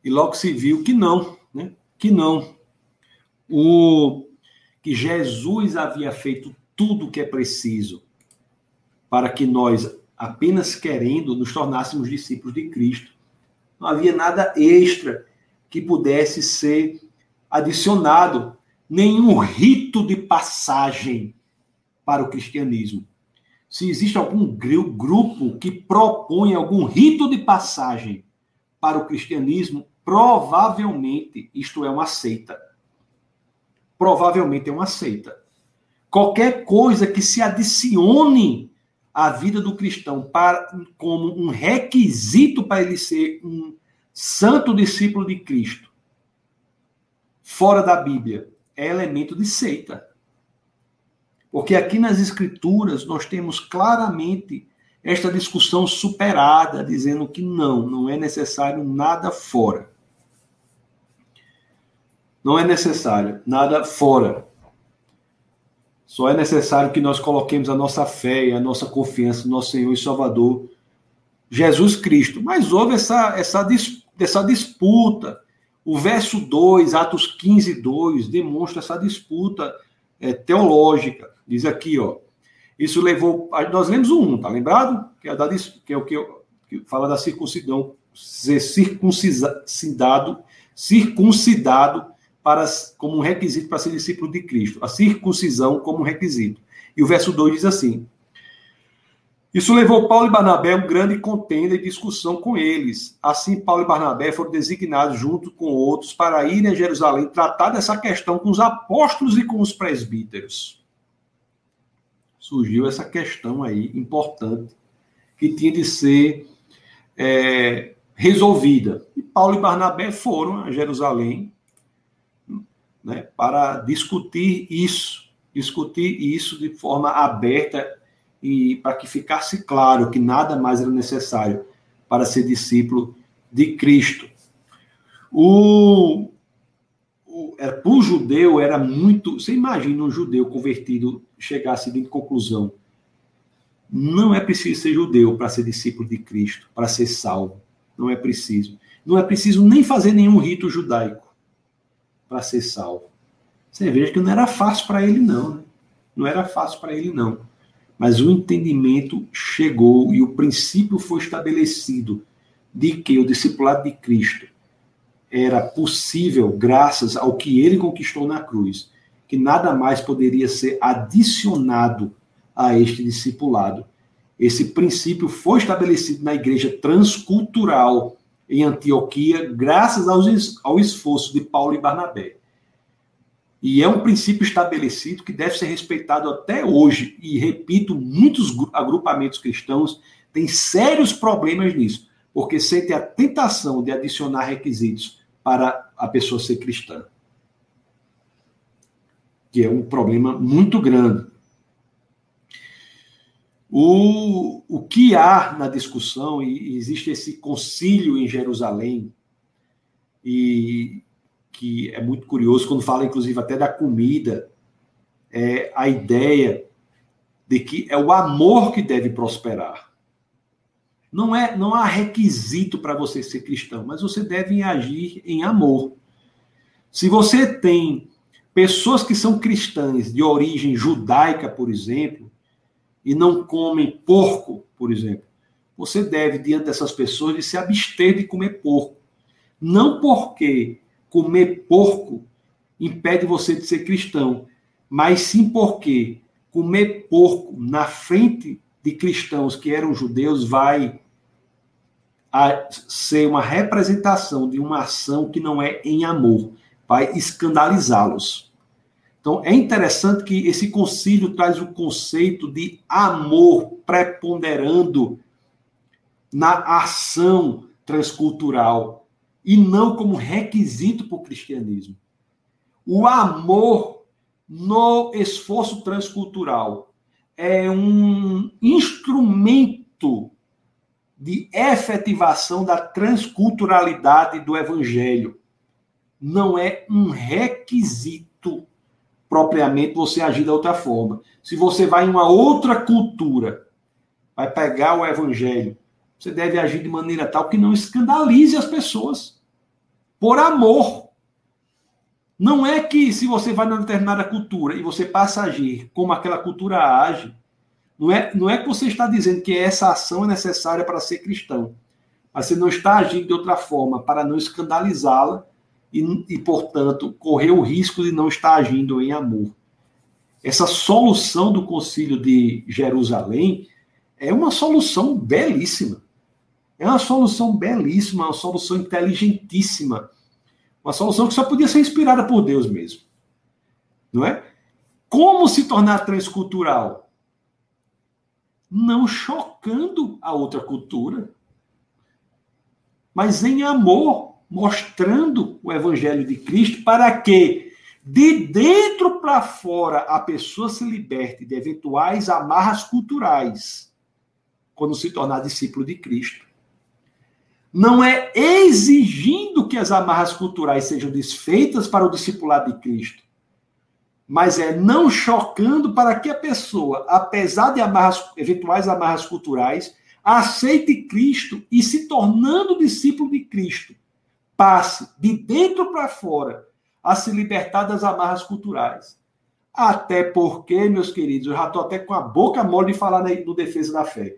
E logo se viu que não, né? Que não. O que Jesus havia feito tudo o que é preciso para que nós, apenas querendo, nos tornássemos discípulos de Cristo. Não havia nada extra que pudesse ser adicionado nenhum rito de passagem para o cristianismo. Se existe algum grupo que propõe algum rito de passagem para o cristianismo, provavelmente isto é uma seita. Provavelmente é uma seita. Qualquer coisa que se adicione à vida do cristão para, como um requisito para ele ser um santo discípulo de Cristo, fora da Bíblia, é elemento de seita. Porque aqui nas Escrituras nós temos claramente esta discussão superada, dizendo que não, não é necessário nada fora. Não é necessário nada fora. Só é necessário que nós coloquemos a nossa fé e a nossa confiança no nosso Senhor e Salvador, Jesus Cristo. Mas houve essa, essa, essa disputa. O verso 2, Atos 15, 2, demonstra essa disputa é, teológica. Diz aqui, ó. Isso levou. Nós lemos o 1, tá lembrado? Que é, da, que é o que, que fala da circuncidão. Ser circuncidado, circuncidado para, como um requisito para ser discípulo de Cristo. A circuncisão como requisito. E o verso 2 diz assim: Isso levou Paulo e Barnabé a um grande contenda e discussão com eles. Assim, Paulo e Barnabé foram designados junto com outros para irem a Jerusalém tratar dessa questão com os apóstolos e com os presbíteros. Surgiu essa questão aí importante que tinha de ser é, resolvida. E Paulo e Barnabé foram a Jerusalém né, para discutir isso, discutir isso de forma aberta e para que ficasse claro que nada mais era necessário para ser discípulo de Cristo. O, o, é, para o judeu era muito. Você imagina um judeu convertido chegar à seguinte conclusão: não é preciso ser judeu para ser discípulo de Cristo, para ser salvo. Não é preciso. Não é preciso nem fazer nenhum rito judaico para ser salvo. Você veja que não era fácil para ele, não. Né? Não era fácil para ele, não. Mas o entendimento chegou e o princípio foi estabelecido de que o discipulado de Cristo era possível graças ao que ele conquistou na cruz, que nada mais poderia ser adicionado a este discipulado. Esse princípio foi estabelecido na igreja transcultural em Antioquia, graças ao esforço de Paulo e Barnabé. E é um princípio estabelecido que deve ser respeitado até hoje. E repito, muitos agrupamentos cristãos têm sérios problemas nisso, porque sentem a tentação de adicionar requisitos para a pessoa ser cristã. Que é um problema muito grande. O, o que há na discussão, e existe esse concílio em Jerusalém, e que é muito curioso, quando fala, inclusive, até da comida, é a ideia de que é o amor que deve prosperar. Não, é, não há requisito para você ser cristão, mas você deve agir em amor. Se você tem pessoas que são cristãs de origem judaica, por exemplo, e não comem porco, por exemplo, você deve, diante dessas pessoas, de se abster de comer porco. Não porque comer porco impede você de ser cristão, mas sim porque comer porco na frente de cristãos que eram judeus vai ser uma representação de uma ação que não é em amor, vai escandalizá-los. Então, é interessante que esse concílio traz o conceito de amor preponderando na ação transcultural e não como requisito para o cristianismo. O amor no esforço transcultural é um instrumento de efetivação da transculturalidade do evangelho. Não é um requisito propriamente você agir da outra forma. Se você vai em uma outra cultura, vai pegar o evangelho, você deve agir de maneira tal que não escandalize as pessoas. Por amor. Não é que se você vai numa determinada cultura e você passa a agir como aquela cultura age, não é, não é que você está dizendo que essa ação é necessária para ser cristão. Mas você não está agindo de outra forma para não escandalizá-la e, e, portanto, correr o risco de não estar agindo em amor. Essa solução do Concílio de Jerusalém é uma solução belíssima. É uma solução belíssima, uma solução inteligentíssima. Uma solução que só podia ser inspirada por Deus mesmo. Não é? Como se tornar transcultural? Não chocando a outra cultura, mas em amor, mostrando o evangelho de Cristo para que de dentro para fora a pessoa se liberte de eventuais amarras culturais quando se tornar discípulo de Cristo. Não é exigindo que as amarras culturais sejam desfeitas para o discipulado de Cristo, mas é não chocando para que a pessoa, apesar de amarras, eventuais amarras culturais, aceite Cristo e se tornando discípulo de Cristo, passe de dentro para fora a se libertar das amarras culturais. Até porque, meus queridos, eu já estou até com a boca mole de falar no defesa da fé.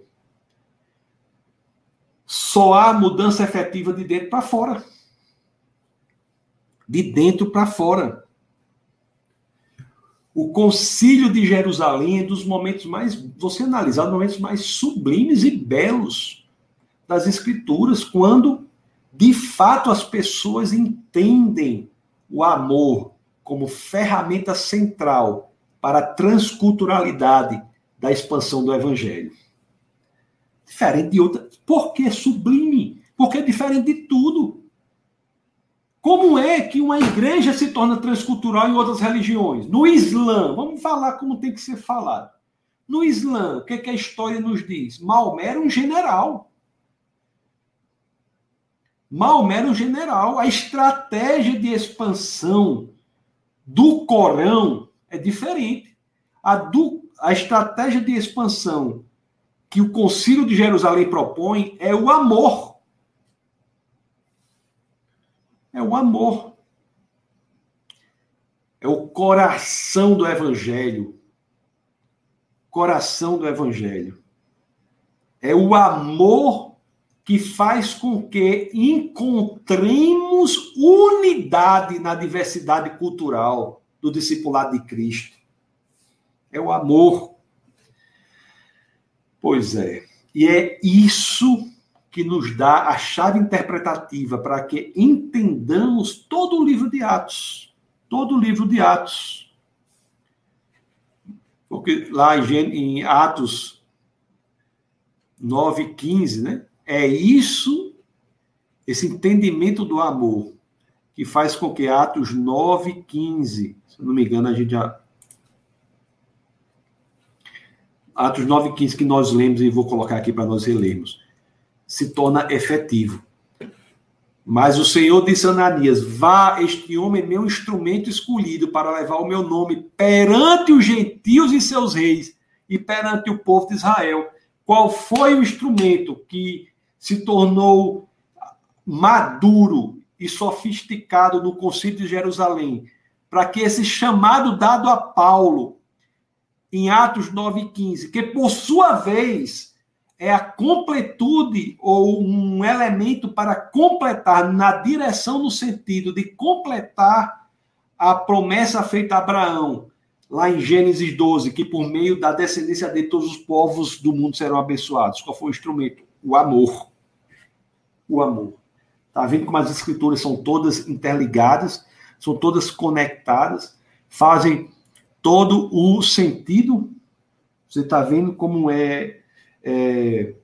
Só há mudança efetiva de dentro para fora. De dentro para fora. O concílio de Jerusalém é dos momentos mais, você analisar, momentos mais sublimes e belos das escrituras, quando de fato as pessoas entendem o amor como ferramenta central para a transculturalidade da expansão do evangelho. Diferente de outra. Por que sublime? Porque é diferente de tudo. Como é que uma igreja se torna transcultural em outras religiões? No Islã, vamos falar como tem que ser falado. No Islã, o que, é que a história nos diz? Maomé era um general. Maomé era um general. A estratégia de expansão do Corão é diferente. A, do, a estratégia de expansão que o Concílio de Jerusalém propõe é o amor é o amor. É o coração do Evangelho. Coração do Evangelho. É o amor que faz com que encontremos unidade na diversidade cultural do discipulado de Cristo. É o amor. Pois é. E é isso que nos dá a chave interpretativa para que entendamos todo o livro de Atos. Todo o livro de Atos. Porque lá em Atos 9, 15, né? É isso, esse entendimento do amor, que faz com que Atos 9, 15, se não me engano, a gente já. Atos 9, 15 que nós lemos e vou colocar aqui para nós relermos se torna efetivo. Mas o Senhor disse a Ananias: Vá, este homem é meu instrumento escolhido para levar o meu nome perante os gentios e seus reis e perante o povo de Israel. Qual foi o instrumento que se tornou maduro e sofisticado no Concílio de Jerusalém, para que esse chamado dado a Paulo em Atos 9:15, que por sua vez é a completude ou um elemento para completar na direção no sentido de completar a promessa feita a Abraão, lá em Gênesis 12, que por meio da descendência de todos os povos do mundo serão abençoados. Qual foi o instrumento? O amor. O amor. Tá vendo como as escrituras são todas interligadas, são todas conectadas, fazem todo o sentido. Você está vendo como é é,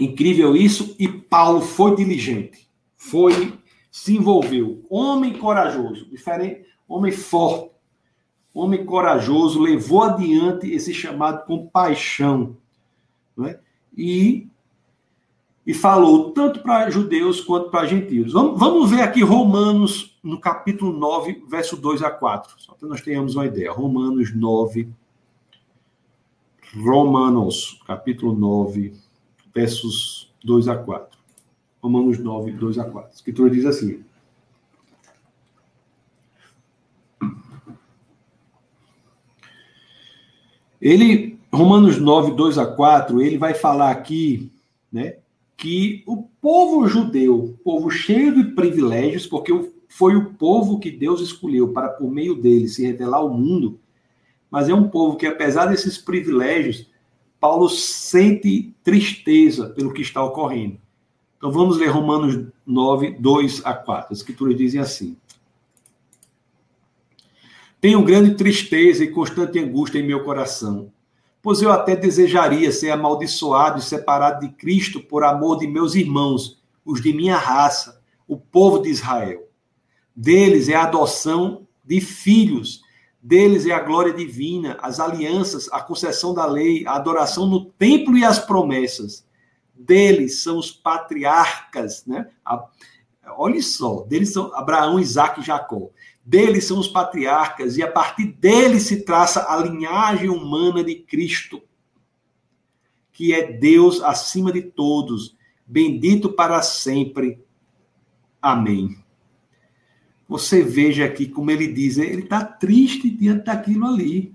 incrível isso, e Paulo foi diligente, foi, se envolveu. Homem corajoso, diferente, homem forte, homem corajoso, levou adiante esse chamado com paixão. Não é? E, e falou tanto para judeus quanto para gentios. Vamos, vamos ver aqui Romanos, no capítulo 9, verso 2 a 4, só para nós tenhamos uma ideia. Romanos 9, Romanos, capítulo 9, versos 2 a 4. Romanos 9, 2 a 4. A escritura diz assim: Ele, Romanos 9, 2 a 4, ele vai falar aqui, né, que o povo judeu, povo cheio de privilégios, porque foi o povo que Deus escolheu para, por meio dele, se revelar ao mundo, mas é um povo que, apesar desses privilégios, Paulo sente tristeza pelo que está ocorrendo. Então vamos ler Romanos 9, 2 a 4. As escrituras dizem assim: Tenho grande tristeza e constante angústia em meu coração, pois eu até desejaria ser amaldiçoado e separado de Cristo por amor de meus irmãos, os de minha raça, o povo de Israel. Deles é a adoção de filhos deles é a glória divina, as alianças, a concessão da lei, a adoração no templo e as promessas. Deles são os patriarcas, né? A, olha só, deles são Abraão, Isaac e Jacó. Deles são os patriarcas, e a partir deles se traça a linhagem humana de Cristo, que é Deus acima de todos, bendito para sempre. Amém você veja aqui como ele diz, ele está triste diante daquilo ali.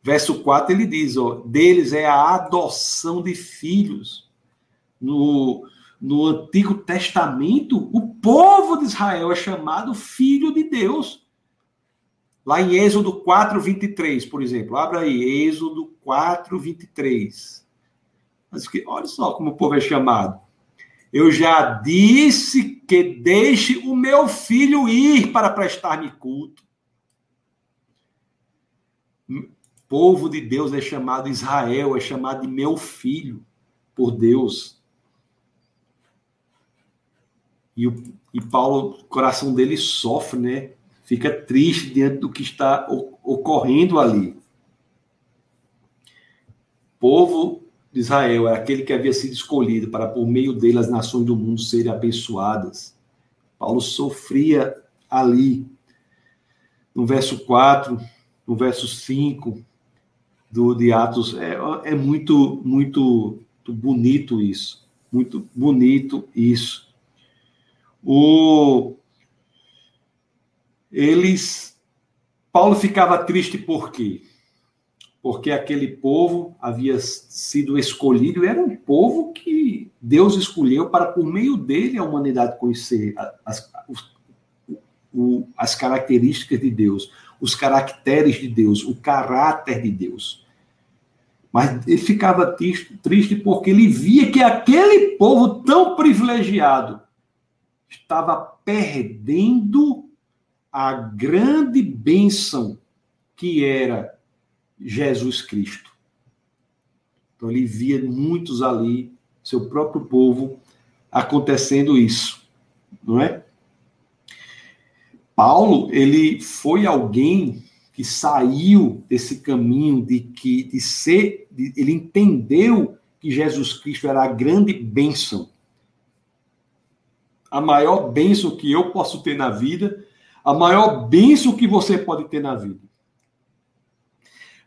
Verso 4 ele diz: ó, deles é a adoção de filhos. No, no Antigo Testamento, o povo de Israel é chamado filho de Deus. Lá em Êxodo 4, 23, por exemplo. Abra aí, Êxodo 4, 23. Mas, olha só como o povo é chamado. Eu já disse que deixe o meu filho ir para prestar-me culto. povo de Deus é chamado Israel, é chamado de meu filho por Deus. E, o, e Paulo, o coração dele sofre, né? Fica triste diante do que está ocorrendo ali. Povo de Israel era aquele que havia sido escolhido para, por meio dele, as nações do mundo serem abençoadas. Paulo sofria ali. No verso 4, no verso 5 do, de Atos, é, é muito, muito bonito isso. Muito bonito isso. O, eles. Paulo ficava triste por quê? porque aquele povo havia sido escolhido, era um povo que Deus escolheu para, por meio dele, a humanidade conhecer as, as características de Deus, os caracteres de Deus, o caráter de Deus. Mas ele ficava triste, triste porque ele via que aquele povo tão privilegiado estava perdendo a grande bênção que era Jesus Cristo. Então ele via muitos ali, seu próprio povo, acontecendo isso, não é? Paulo, ele foi alguém que saiu desse caminho de que de ser, de, ele entendeu que Jesus Cristo era a grande bênção. A maior bênção que eu posso ter na vida, a maior bênção que você pode ter na vida.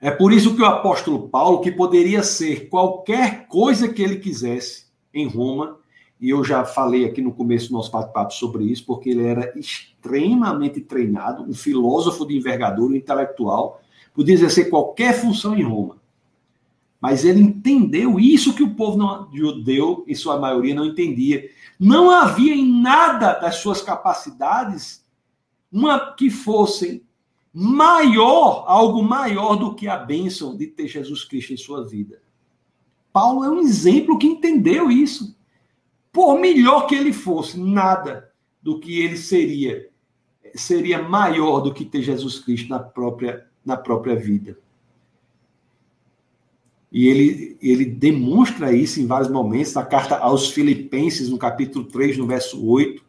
É por isso que o apóstolo Paulo, que poderia ser qualquer coisa que ele quisesse em Roma, e eu já falei aqui no começo do nosso bate-papo sobre isso, porque ele era extremamente treinado, um filósofo de envergadura, um intelectual, podia exercer qualquer função em Roma. Mas ele entendeu isso que o povo não, judeu, em sua maioria, não entendia. Não havia em nada das suas capacidades uma que fossem maior, algo maior do que a bênção de ter Jesus Cristo em sua vida. Paulo é um exemplo que entendeu isso. Por melhor que ele fosse, nada do que ele seria seria maior do que ter Jesus Cristo na própria, na própria vida. E ele, ele demonstra isso em vários momentos, na carta aos Filipenses, no capítulo 3, no verso 8.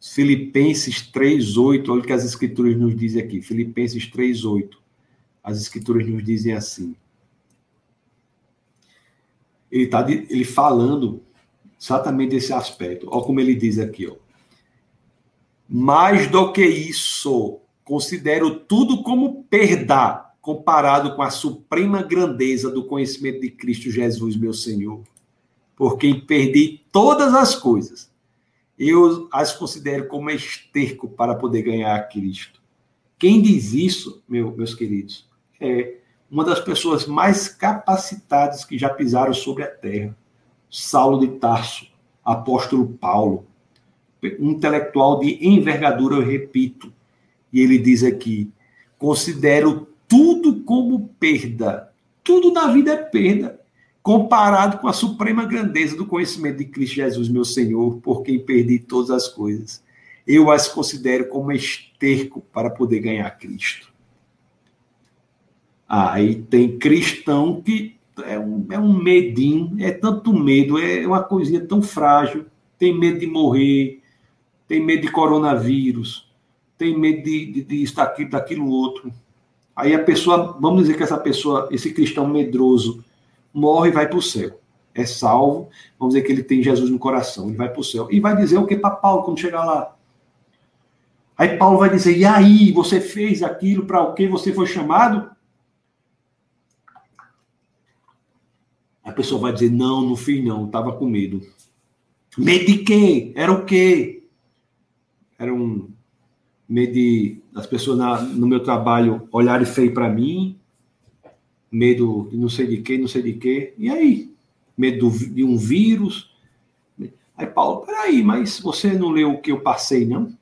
Filipenses 3:8, olha o que as escrituras nos dizem aqui. Filipenses 3:8. As escrituras nos dizem assim. Ele está ele falando exatamente desse aspecto. Olha como ele diz aqui, ó. Mais do que isso, considero tudo como perda comparado com a suprema grandeza do conhecimento de Cristo Jesus, meu Senhor, por quem perdi todas as coisas eu as considero como esterco para poder ganhar a Cristo. Quem diz isso, meu, meus queridos, é uma das pessoas mais capacitadas que já pisaram sobre a terra. Saulo de Tarso, apóstolo Paulo. um intelectual de envergadura, eu repito. E ele diz aqui: considero tudo como perda. Tudo na vida é perda, comparado com a suprema grandeza do conhecimento de Cristo Jesus, meu Senhor, por quem perdi todas as coisas. Eu as considero como esterco para poder ganhar Cristo. Aí tem cristão que é um, é um medinho, é tanto medo, é uma coisinha tão frágil, tem medo de morrer, tem medo de coronavírus, tem medo de, de, de isso, daquilo, daquilo outro. Aí a pessoa, vamos dizer que essa pessoa, esse cristão medroso, morre e vai para o céu. É salvo, vamos dizer que ele tem Jesus no coração, ele vai para o céu. E vai dizer o que para Paulo quando chegar lá? Aí Paulo vai dizer: e aí, você fez aquilo para o que você foi chamado? A pessoa vai dizer: não, no fim não, estava com medo. Medo de quê? Era o quê? Era um medo de as pessoas na, no meu trabalho olharem feio para mim, medo de não sei de quê, não sei de quê. E aí? Medo de um vírus. Aí Paulo, peraí, mas você não leu o que eu passei, não?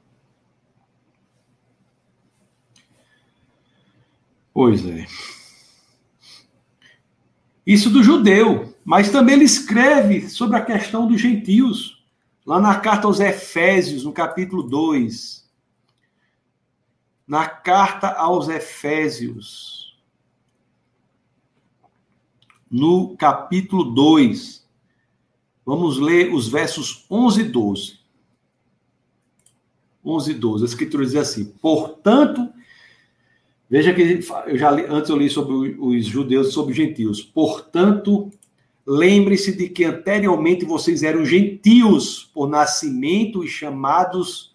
Pois é. Isso do judeu, mas também ele escreve sobre a questão dos gentios, lá na carta aos Efésios, no capítulo 2. Na carta aos Efésios, no capítulo 2, vamos ler os versos 11 e 12. 11 e 12. A escritura diz assim: Portanto, Veja que eu já li, antes eu li sobre os judeus e sobre os gentios. Portanto, lembre-se de que anteriormente vocês eram gentios por nascimento e chamados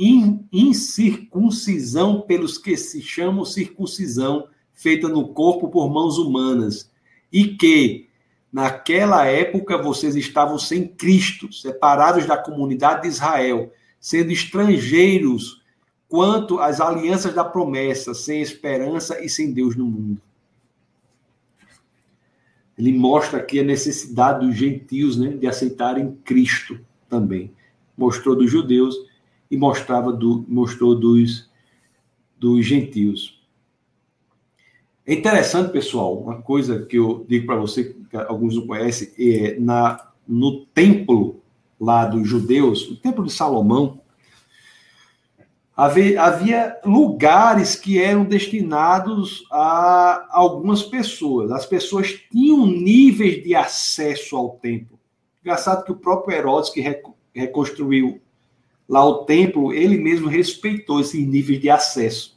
incircuncisão pelos que se chamam circuncisão feita no corpo por mãos humanas, e que naquela época vocês estavam sem Cristo, separados da comunidade de Israel, sendo estrangeiros quanto às alianças da promessa, sem esperança e sem Deus no mundo. Ele mostra aqui a necessidade dos gentios né, de aceitarem Cristo também. Mostrou dos judeus e mostrava do, mostrou dos, dos gentios. É interessante, pessoal, uma coisa que eu digo para você, que alguns não conhecem, é na, no templo lá dos judeus, o templo de Salomão, havia, havia lugares que eram destinados a algumas pessoas. As pessoas tinham níveis de acesso ao templo. Engraçado que o próprio Herodes, que reconstruiu lá o templo, ele mesmo respeitou esses níveis de acesso.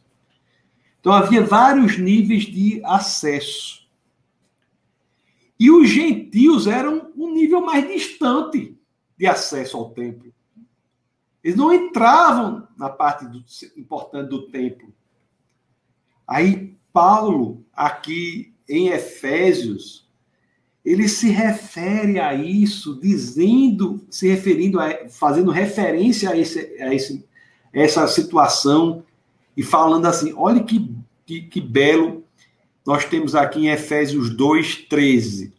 Então havia vários níveis de acesso. E os gentios eram um nível mais distante de acesso ao templo. Eles não entravam na parte do, importante do templo. Aí, Paulo, aqui em Efésios, ele se refere a isso, dizendo, se referindo, a, fazendo referência a, esse, a esse, essa situação e falando assim: olha que, que, que belo nós temos aqui em Efésios 2,13.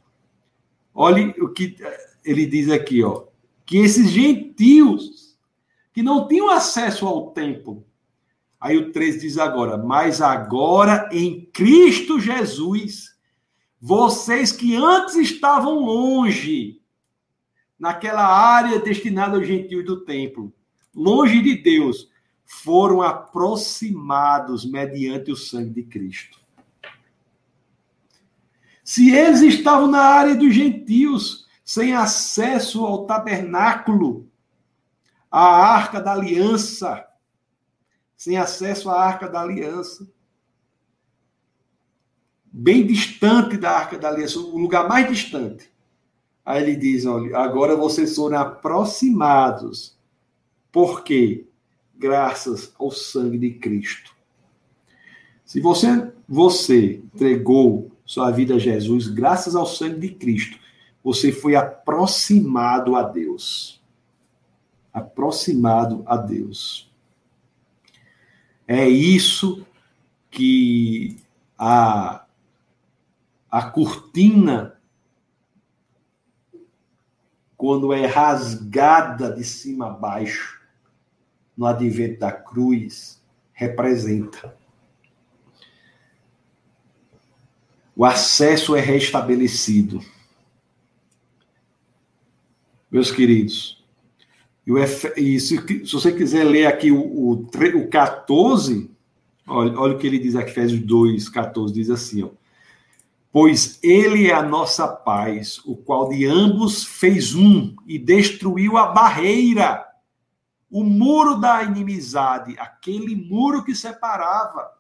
Olha o que ele diz aqui, ó. Que esses gentios que não tinham acesso ao templo. Aí o 13 diz agora: Mas agora em Cristo Jesus, vocês que antes estavam longe, naquela área destinada aos gentios do templo, longe de Deus, foram aproximados mediante o sangue de Cristo. Se eles estavam na área dos gentios, sem acesso ao tabernáculo, a arca da aliança, sem acesso à arca da aliança. Bem distante da arca da aliança, o lugar mais distante. Aí ele diz: olha, agora vocês foram aproximados. Por quê? Graças ao sangue de Cristo. Se você, você entregou sua vida a Jesus, graças ao sangue de Cristo, você foi aproximado a Deus aproximado a Deus. É isso que a, a cortina, quando é rasgada de cima a baixo, no advento da cruz representa. O acesso é restabelecido. Meus queridos, e se, você quiser ler aqui o, o, o 14, olha, olha o que ele diz aqui, Efésios 2, 14, diz assim, ó. Pois ele é a nossa paz, o qual de ambos fez um e destruiu a barreira, o muro da inimizade, aquele muro que separava.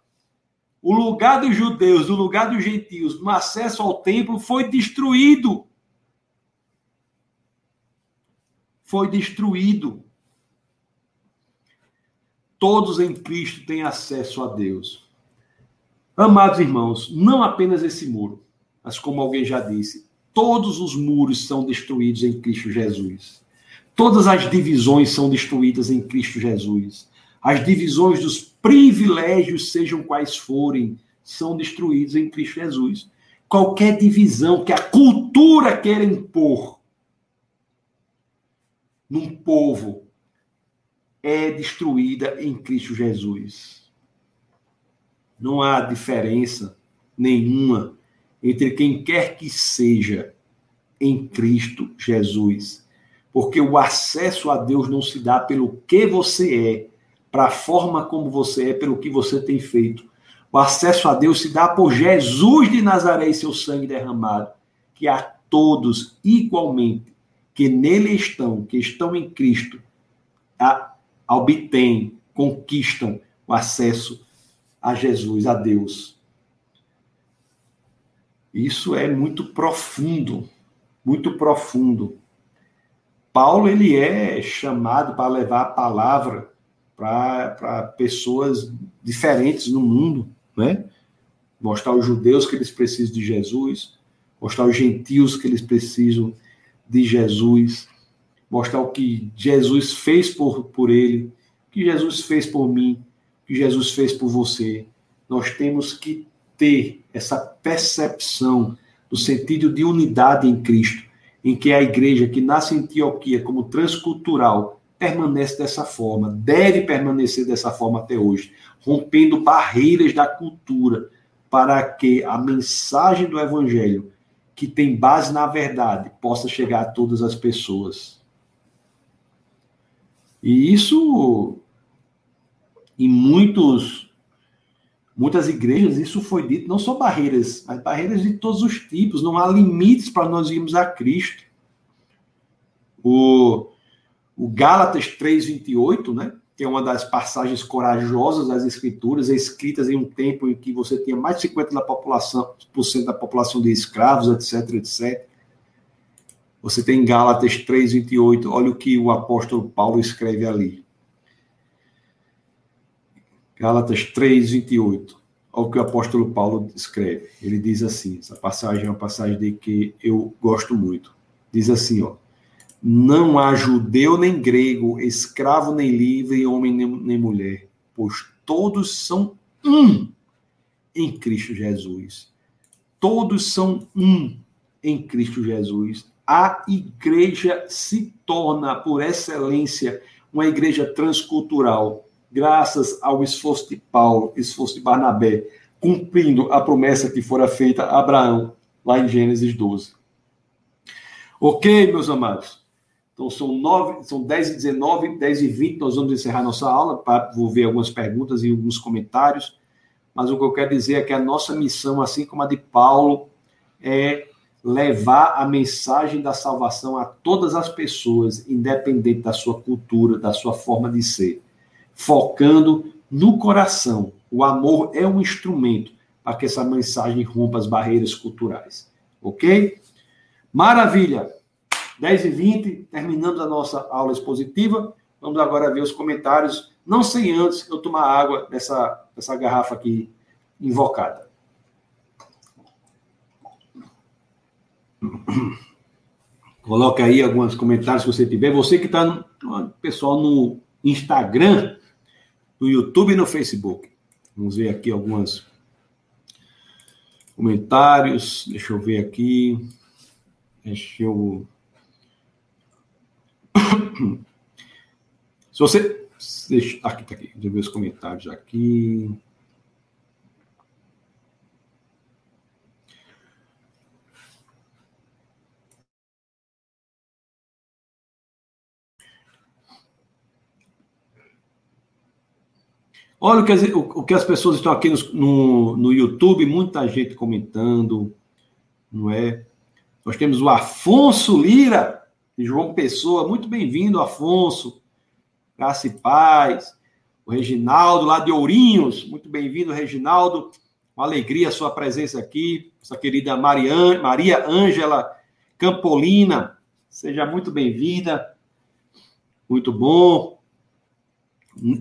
O lugar dos judeus, o lugar dos gentios, no acesso ao templo, foi destruído. Foi destruído. Todos em Cristo têm acesso a Deus. Amados irmãos, não apenas esse muro, mas como alguém já disse, todos os muros são destruídos em Cristo Jesus. Todas as divisões são destruídas em Cristo Jesus. As divisões dos privilégios, sejam quais forem, são destruídas em Cristo Jesus. Qualquer divisão que a cultura queira impor num povo é destruída em Cristo Jesus. Não há diferença nenhuma entre quem quer que seja em Cristo Jesus. Porque o acesso a Deus não se dá pelo que você é, para a forma como você é, pelo que você tem feito. O acesso a Deus se dá por Jesus de Nazaré e seu sangue derramado, que a todos igualmente que nele estão, que estão em Cristo, a, obtêm, conquistam o acesso a Jesus, a Deus. Isso é muito profundo, muito profundo. Paulo ele é chamado para levar a palavra para pessoas diferentes no mundo, né? Mostrar aos judeus que eles precisam de Jesus, mostrar aos gentios que eles precisam de Jesus, mostrar o que Jesus fez por, por ele, o que Jesus fez por mim, que Jesus fez por você. Nós temos que ter essa percepção do sentido de unidade em Cristo, em que a igreja que nasce em Antioquia como transcultural permanece dessa forma, deve permanecer dessa forma até hoje, rompendo barreiras da cultura para que a mensagem do evangelho, que tem base na verdade, possa chegar a todas as pessoas. E isso em muitos muitas igrejas, isso foi dito, não são barreiras, mas barreiras de todos os tipos, não há limites para nós irmos a Cristo. O, o Gálatas 3,28, né, que é uma das passagens corajosas das Escrituras, escritas em um tempo em que você tinha mais de 50% da população, por cento da população de escravos, etc, etc. Você tem Gálatas 3,28, olha o que o apóstolo Paulo escreve ali. Gálatas 3, 28. Olha o que o apóstolo Paulo escreve. Ele diz assim: essa passagem é uma passagem de que eu gosto muito. Diz assim: ó, não há judeu nem grego, escravo nem livre, homem nem, mulher, pois todos são um em Cristo Jesus. Todos são um em Cristo Jesus. A igreja se torna, por excelência, uma igreja transcultural graças ao esforço de Paulo, esforço de Barnabé, cumprindo a promessa que fora feita a Abraão, lá em Gênesis 12. Ok, meus amados? Então são, 9, são 10 e 19, 10 e 20, nós vamos encerrar nossa aula, para vou ver algumas perguntas e alguns comentários, mas o que eu quero dizer é que a nossa missão, assim como a de Paulo, é levar a mensagem da salvação a todas as pessoas, independente da sua cultura, da sua forma de ser focando no coração. O amor é um instrumento para que essa mensagem rompa as barreiras culturais. Ok? Maravilha! 10 e 20, terminamos a nossa aula expositiva. Vamos agora ver os comentários, não sem antes eu tomar água dessa, dessa garrafa aqui invocada. Coloca aí alguns comentários se você tiver. Você que está, pessoal, no Instagram, no YouTube e no Facebook. Vamos ver aqui alguns comentários. Deixa eu ver aqui. Deixa eu. [COUGHS] Se você, Deixa, aqui, tá aqui. Deixa eu ver os comentários aqui. Olha o que, as, o, que as pessoas estão aqui no, no, YouTube, muita gente comentando, não é? Nós temos o Afonso Lira, de João Pessoa, muito bem-vindo, Afonso. Graça e paz. O Reginaldo, lá de Ourinhos, muito bem-vindo, Reginaldo. Uma alegria a sua presença aqui. Nossa querida Marian, Maria Ângela Campolina, seja muito bem-vinda. Muito bom.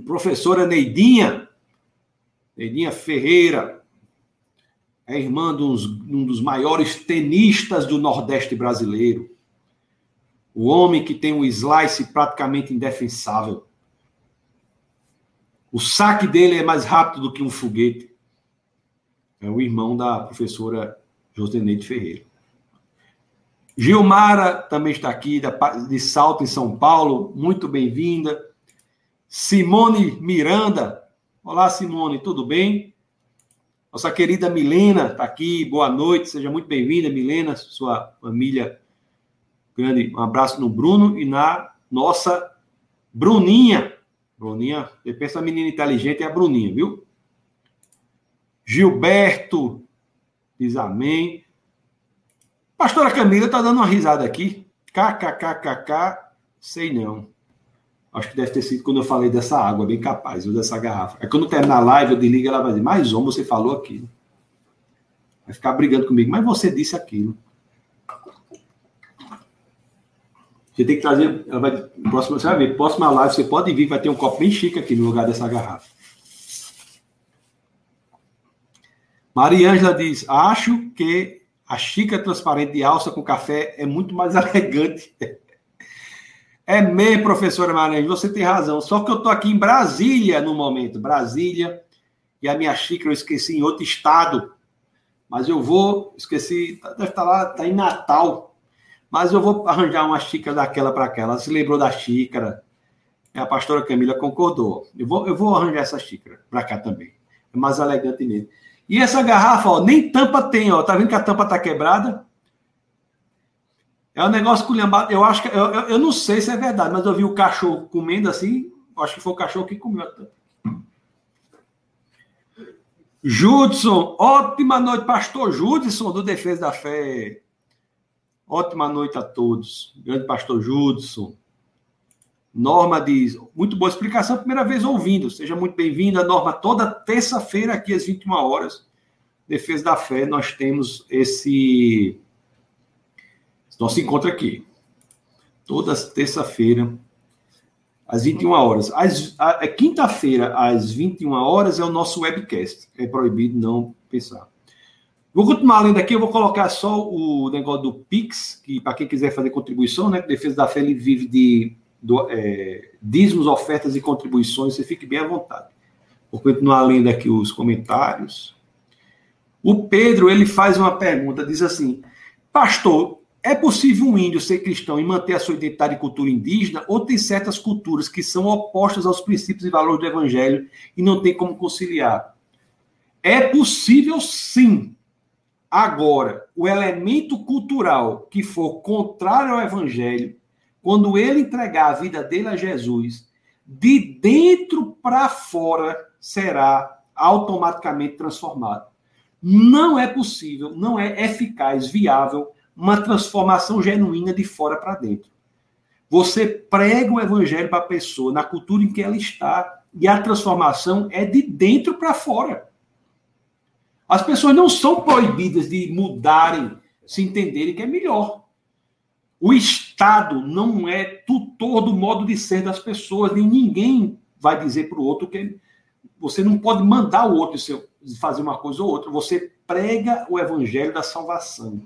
Professora Neidinha, Neidinha Ferreira, é irmã de um dos maiores tenistas do Nordeste brasileiro. O homem que tem um slice praticamente indefensável. O saque dele é mais rápido do que um foguete. É o irmão da professora Joseneide Ferreira. Gilmara também está aqui, de Salto, em São Paulo. Muito bem-vinda. Simone Miranda. Olá, Simone, tudo bem? Nossa querida Milena está aqui. Boa noite, seja muito bem-vinda, Milena, sua família Grande um abraço no Bruno e na nossa Bruninha. Bruninha, pensa a menina inteligente é a Bruninha, viu? Gilberto diz amém. Pastora Camila tá dando uma risada aqui. KKKKK, sei não. Acho que deve ter sido quando eu falei dessa água, bem capaz, ou dessa garrafa. É quando terminar a live, eu desligo ela vai dizer, mais um, você falou aquilo. Vai ficar brigando comigo, mas você disse aquilo. Você tem que trazer. Ela vai, próxima, você vai ver, próxima live você pode vir, vai ter um copo bem chique aqui no lugar dessa garrafa. Maria Ângela diz: Acho que a xícara transparente de alça com café é muito mais [LAUGHS] elegante. É mesmo, professora Maria você tem razão. Só que eu estou aqui em Brasília no momento. Brasília. E a minha xícara eu esqueci em outro estado. Mas eu vou, esqueci, deve estar lá, está em Natal. Mas eu vou arranjar uma xícara daquela para aquela. Ela se lembrou da xícara. A pastora Camila concordou. Eu vou, eu vou arranjar essa xícara para cá também. É mais elegante mesmo. E essa garrafa, ó, nem tampa tem, ó. Tá vendo que a tampa tá quebrada? É um negócio culhambado. Eu acho que. Eu, eu, eu, não sei se é verdade, mas eu vi o cachorro comendo assim. Acho que foi o cachorro que comeu. Judson, ótima noite, pastor Judson, do Defesa da Fé. Ótima noite a todos. Grande pastor Judson. Norma diz, muito boa explicação, primeira vez ouvindo. Seja muito bem-vinda, Norma. Toda terça-feira, aqui às 21 horas, Defesa da Fé, nós temos esse nosso encontro aqui. Toda terça-feira, às 21 horas. Às, a, a quinta-feira, às 21 horas, é o nosso webcast. É proibido não pensar. Vou continuar lendo aqui, eu vou colocar só o negócio do Pix, que para quem quiser fazer contribuição, né? Defesa da Fé ele vive de do, é, dízimos, ofertas e contribuições, você fique bem à vontade. Vou continuar lendo aqui os comentários. O Pedro, ele faz uma pergunta, diz assim, pastor, é possível um índio ser cristão e manter a sua identidade e cultura indígena, ou tem certas culturas que são opostas aos princípios e valores do evangelho e não tem como conciliar? É possível sim, Agora, o elemento cultural que for contrário ao evangelho, quando ele entregar a vida dele a Jesus, de dentro para fora será automaticamente transformado. Não é possível, não é eficaz, viável uma transformação genuína de fora para dentro. Você prega o evangelho para a pessoa na cultura em que ela está e a transformação é de dentro para fora. As pessoas não são proibidas de mudarem, se entenderem que é melhor. O Estado não é tutor do modo de ser das pessoas, nem ninguém vai dizer para o outro que você não pode mandar o outro fazer uma coisa ou outra. Você prega o evangelho da salvação.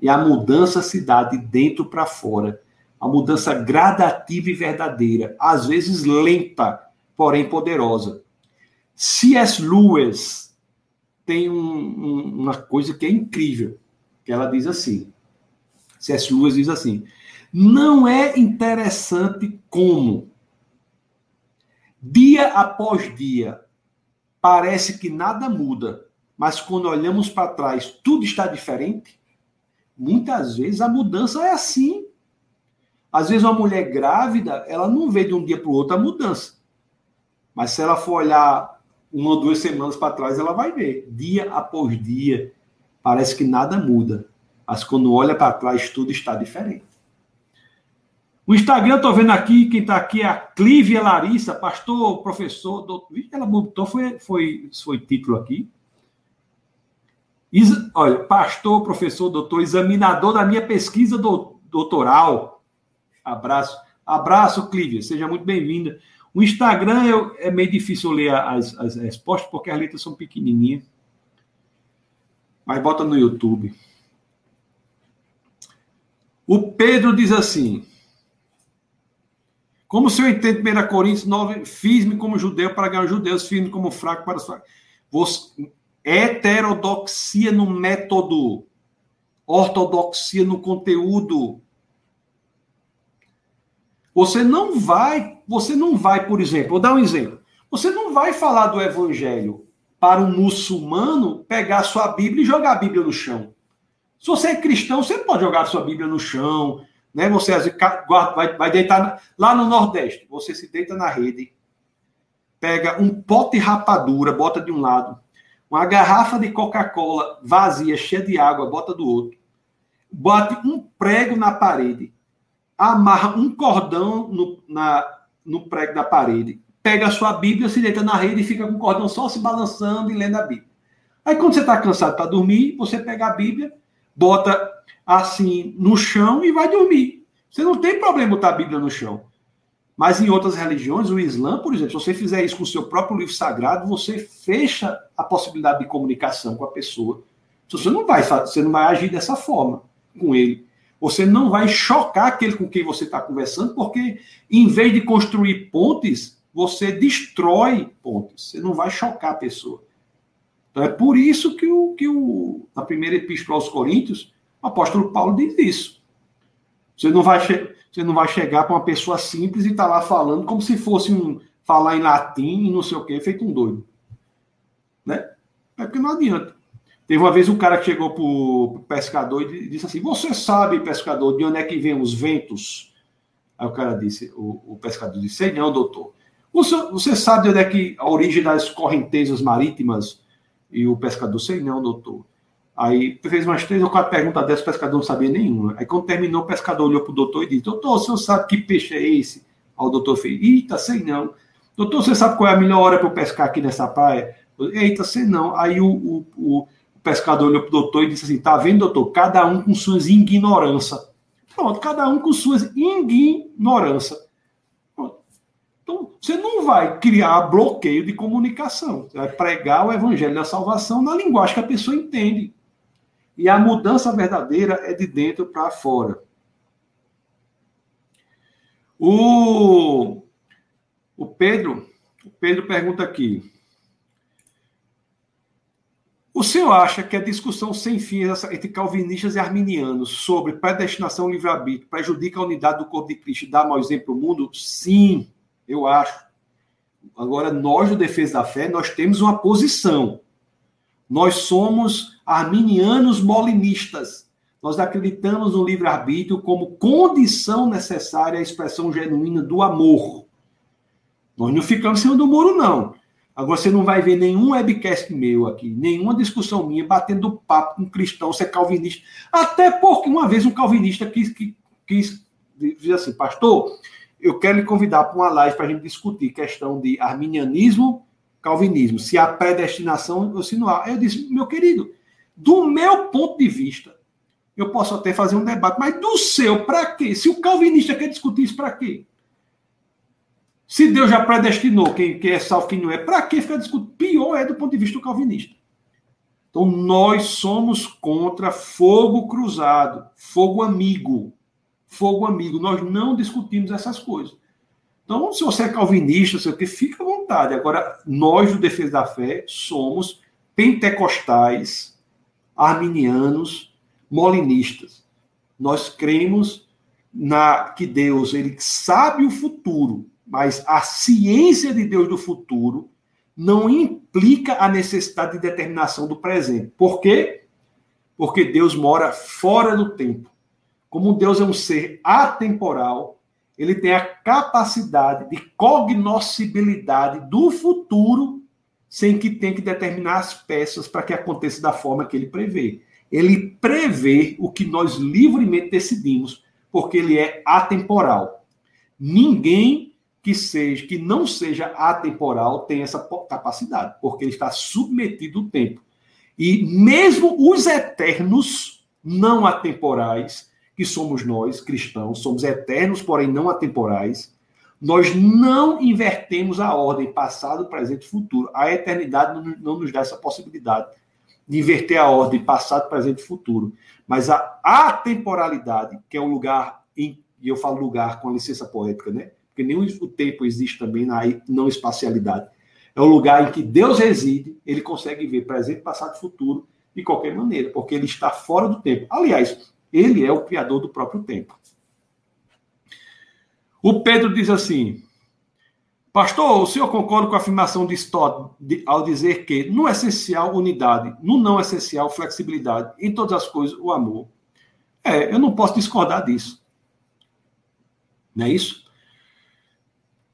E a mudança se dá de dentro para fora. A mudança gradativa e verdadeira, às vezes lenta, porém poderosa. C.S. Lewis tem um, um, uma coisa que é incrível, que ela diz assim, C.S. Lewis diz assim, não é interessante como, Dia após dia, parece que nada muda, mas quando olhamos para trás, tudo está diferente. Muitas vezes a mudança é assim. Às vezes uma mulher grávida, ela não vê de um dia para o outro a mudança. Mas se ela for olhar uma ou duas semanas para trás, ela vai ver. Dia após dia, parece que nada muda. Mas quando olha para trás, tudo está diferente. O Instagram, estou vendo aqui, quem está aqui é a Clívia Larissa, pastor, professor, doutor. Ela botou, foi, foi, foi título aqui. Olha, pastor, professor, doutor, examinador da minha pesquisa doutoral. Abraço. Abraço, Clívia. Seja muito bem-vinda. O Instagram eu, é meio difícil ler as, as respostas porque as letras são pequenininhas. Mas bota no YouTube. O Pedro diz assim: Como o senhor entende 1 Coríntios 9, fiz-me como judeu para ganhar os judeus, fiz-me como fraco para os fracos. Heterodoxia no método, ortodoxia no conteúdo. Você não vai, você não vai, por exemplo, vou dar um exemplo. Você não vai falar do evangelho para um muçulmano pegar sua Bíblia e jogar a Bíblia no chão. Se você é cristão, você pode jogar a sua Bíblia no chão, né? Você vai, vai deitar lá no Nordeste, você se deita na rede, pega um pote rapadura, bota de um lado, uma garrafa de Coca-Cola vazia, cheia de água, bota do outro, bate um prego na parede, amarra um cordão no, na, no prego da parede, pega a sua Bíblia, se deita na rede e fica com o cordão só se balançando e lendo a Bíblia. Aí quando você está cansado para dormir, você pega a Bíblia, bota assim no chão e vai dormir. Você não tem problema botar a Bíblia no chão. Mas em outras religiões, o Islã, por exemplo, se você fizer isso com o seu próprio livro sagrado, você fecha a possibilidade de comunicação com a pessoa. Você não vai, você não vai agir dessa forma com ele. Você não vai chocar aquele com quem você está conversando, porque em vez de construir pontes, você destrói pontes. Você não vai chocar a pessoa. Então é por isso que, o, que o, na primeira epístola aos Coríntios, o apóstolo Paulo diz isso. Você não vai, você não vai chegar para uma pessoa simples e estar tá lá falando como se fosse um falar em latim e não sei o quê, feito um doido. Né? É porque não adianta. Teve uma vez um cara que chegou para o pescador e disse assim: Você sabe, pescador, de onde é que vem os ventos? Aí o cara disse: O, o pescador disse: Sei não, doutor. Você, você sabe de onde é que a origem das correntezas marítimas? E o pescador: Sei não, doutor. Aí fez umas três ou quatro perguntas dessas, o pescador não sabia nenhuma. Aí quando terminou, o pescador olhou para o doutor e disse: Doutor, o senhor sabe que peixe é esse? Aí o doutor fez: Eita, sei não. Doutor, você sabe qual é a melhor hora para eu pescar aqui nessa praia? Eita, sei não. Aí o, o, o pescador olhou para o doutor e disse assim: tá vendo, doutor? Cada um com suas ignorância. Pronto, cada um com suas ignorância. Então, você não vai criar bloqueio de comunicação. Você vai pregar o evangelho da salvação na linguagem que a pessoa entende. E a mudança verdadeira é de dentro para fora. O, o Pedro, o Pedro pergunta aqui. O senhor acha que a discussão sem fim entre calvinistas e arminianos sobre predestinação livre-arbítrio prejudica a unidade do corpo de Cristo e dá mau exemplo ao mundo? Sim, eu acho. Agora, nós do Defesa da Fé, nós temos uma posição. Nós somos arminianos molinistas. Nós acreditamos no livre-arbítrio como condição necessária à expressão genuína do amor. Nós não ficamos em cima do muro, não. Agora você não vai ver nenhum webcast meu aqui, nenhuma discussão minha batendo papo com cristão, ser calvinista. Até porque uma vez um calvinista quis, quis dizer assim, pastor, eu quero lhe convidar para uma live para a gente discutir questão de arminianismo, calvinismo, se há predestinação ou se não há. Eu disse, meu querido, do meu ponto de vista, eu posso até fazer um debate, mas do seu, para quê? Se o calvinista quer discutir isso, para quê? Se Deus já predestinou quem, quem é salvo, quem não é, para que ficar discutindo? Pior é do ponto de vista do calvinista. Então, nós somos contra fogo cruzado, fogo amigo. Fogo amigo. Nós não discutimos essas coisas. Então, se você é calvinista, sei o que, fica à vontade. Agora, nós do Defesa da Fé somos pentecostais, arminianos, molinistas. Nós cremos na que Deus ele sabe o futuro mas a ciência de Deus do futuro não implica a necessidade de determinação do presente. Por quê? Porque Deus mora fora do tempo. Como Deus é um ser atemporal, ele tem a capacidade de cognoscibilidade do futuro sem que tenha que determinar as peças para que aconteça da forma que ele prevê. Ele prevê o que nós livremente decidimos, porque ele é atemporal. Ninguém que seja que não seja atemporal tem essa capacidade, porque ele está submetido ao tempo. E mesmo os eternos não atemporais, que somos nós, cristãos, somos eternos, porém não atemporais, nós não invertemos a ordem passado, presente e futuro. A eternidade não, nos dá essa possibilidade de inverter a ordem passado, presente e futuro. Mas a atemporalidade, que é um lugar, em, e eu falo lugar com a licença poética, né? Porque nem o tempo existe também na não espacialidade. É um lugar em que Deus reside, ele consegue ver presente, passado e futuro de qualquer maneira, porque ele está fora do tempo. Aliás, ele é o criador do próprio tempo. O Pedro diz assim: Pastor, o senhor concorda com a afirmação de Stott ao dizer que, no essencial, unidade, no não essencial, flexibilidade, em todas as coisas, o amor? É, eu não posso discordar disso. Não é isso?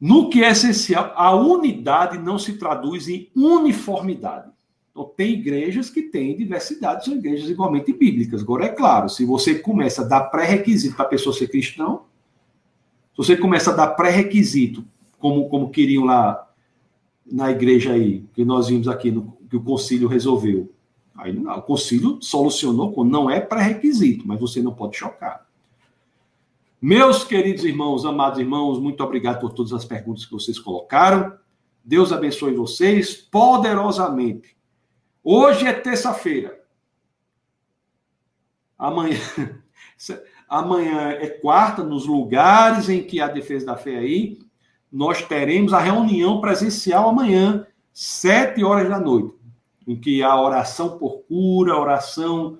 No que é essencial, a unidade não se traduz em uniformidade. Então, tem igrejas que têm diversidade, são igrejas igualmente bíblicas. Agora, é claro, se você começa a dar pré-requisito para a pessoa ser cristão, se você começa a dar pré-requisito, como, como queriam lá na igreja aí, que nós vimos aqui, no, que o concílio resolveu. Aí não, o concílio solucionou não é pré-requisito, mas você não pode chocar. Meus queridos irmãos, amados irmãos, muito obrigado por todas as perguntas que vocês colocaram. Deus abençoe vocês poderosamente. Hoje é terça-feira. Amanhã, [LAUGHS] amanhã é quarta, nos lugares em que a defesa da fé aí, nós teremos a reunião presencial amanhã, sete horas da noite, em que a oração por cura, oração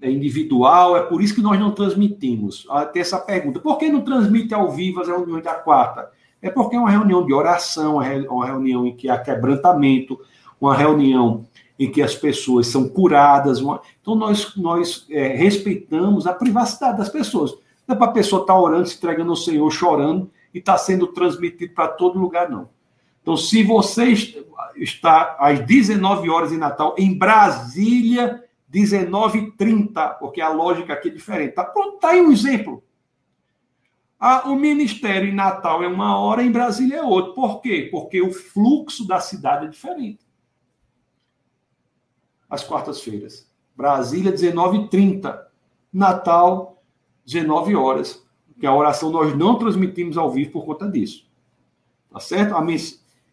individual, é por isso que nós não transmitimos. Até essa pergunta, por que não transmite ao vivo as reuniões da quarta? É porque é uma reunião de oração, uma reunião em que há quebrantamento, uma reunião em que as pessoas são curadas. Então, nós, nós é, respeitamos a privacidade das pessoas. Não é para a pessoa estar tá orando, se entregando ao Senhor, chorando, e está sendo transmitido para todo lugar, não. Então, se você está às 19 horas em Natal, em Brasília, 19h30, porque a lógica aqui é diferente. Tá pronto, tá aí um exemplo. Ah, o ministério em Natal é uma hora, em Brasília é outra. Por quê? Porque o fluxo da cidade é diferente às quartas-feiras. Brasília, 19h30. Natal, 19 horas. Que a oração nós não transmitimos ao vivo por conta disso. Tá certo?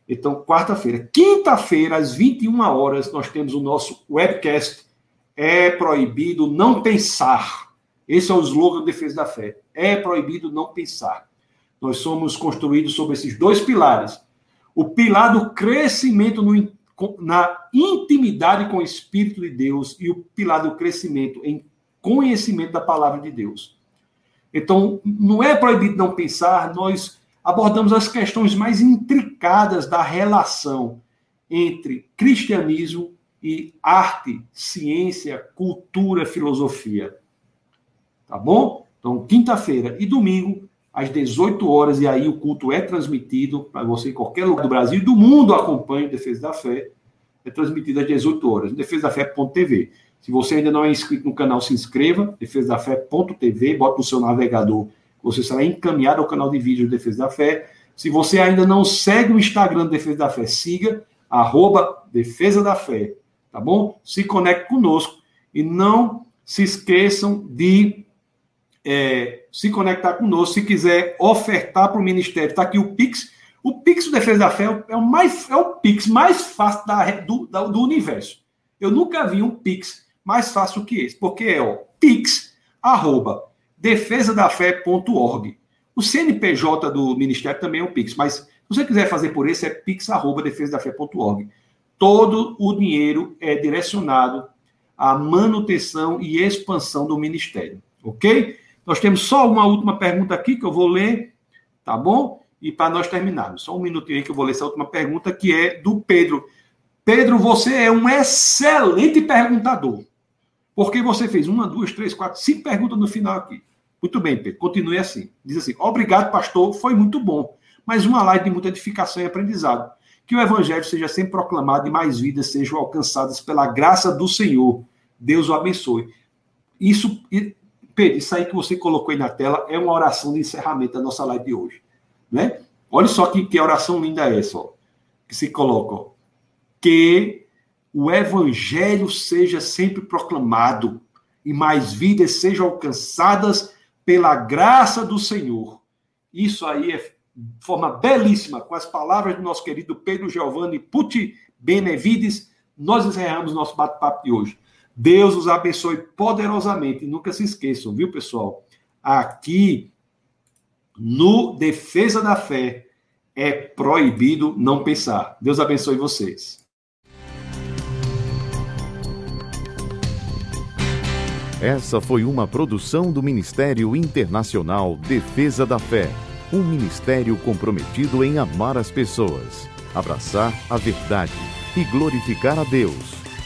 Então, quarta-feira. Quinta-feira, às 21 horas, nós temos o nosso webcast. É proibido não pensar. Esse é o slogan da defesa da fé. É proibido não pensar. Nós somos construídos sobre esses dois pilares. O pilar do crescimento no na intimidade com o Espírito de Deus e o pilar do crescimento em conhecimento da palavra de Deus. Então, não é proibido não pensar, nós abordamos as questões mais intricadas da relação entre cristianismo e arte, ciência, cultura, filosofia. Tá bom? Então, quinta-feira e domingo, às 18 horas, e aí o culto é transmitido para você em qualquer lugar do Brasil e do mundo acompanhe Defesa da Fé. É transmitido às 18 horas, defesadafé.tv. Se você ainda não é inscrito no canal, se inscreva, defesadafé.tv, bota no seu navegador, você será encaminhado ao canal de vídeo Defesa da Fé. Se você ainda não segue o Instagram Defesa da Fé, siga, arroba Defesa da Fé, tá bom? Se conecte conosco e não se esqueçam de é, se conectar conosco. Se quiser ofertar para o Ministério, está aqui o Pix. O Pix do Defesa da Fé é o, mais, é o Pix mais fácil da, do, da, do universo. Eu nunca vi um Pix mais fácil que esse, porque é o Pix, arroba, defesadafé.org. O CNPJ do Ministério também é um Pix, mas se você quiser fazer por esse, é pix, arroba, defesadafé.org. Todo o dinheiro é direcionado à manutenção e expansão do Ministério, ok? Nós temos só uma última pergunta aqui que eu vou ler, tá bom? E para nós terminarmos, só um minutinho aí que eu vou ler essa última pergunta, que é do Pedro. Pedro, você é um excelente perguntador. Porque você fez uma, duas, três, quatro, cinco perguntas no final aqui. Muito bem, Pedro, continue assim. Diz assim: Obrigado, pastor, foi muito bom. Mas uma live de muita edificação e aprendizado. Que o evangelho seja sempre proclamado e mais vidas sejam alcançadas pela graça do Senhor. Deus o abençoe. Isso, Pedro, isso aí que você colocou aí na tela é uma oração de encerramento da nossa live de hoje. Né? Olha só que, que oração linda é essa, ó, que se coloca. Ó, que o evangelho seja sempre proclamado e mais vidas sejam alcançadas pela graça do Senhor. Isso aí é forma belíssima, com as palavras do nosso querido Pedro Giovanni Puti Benevides, nós encerramos nosso bate-papo de hoje. Deus os abençoe poderosamente. E nunca se esqueçam, viu, pessoal? Aqui, no Defesa da Fé, é proibido não pensar. Deus abençoe vocês. Essa foi uma produção do Ministério Internacional Defesa da Fé, um ministério comprometido em amar as pessoas, abraçar a verdade e glorificar a Deus.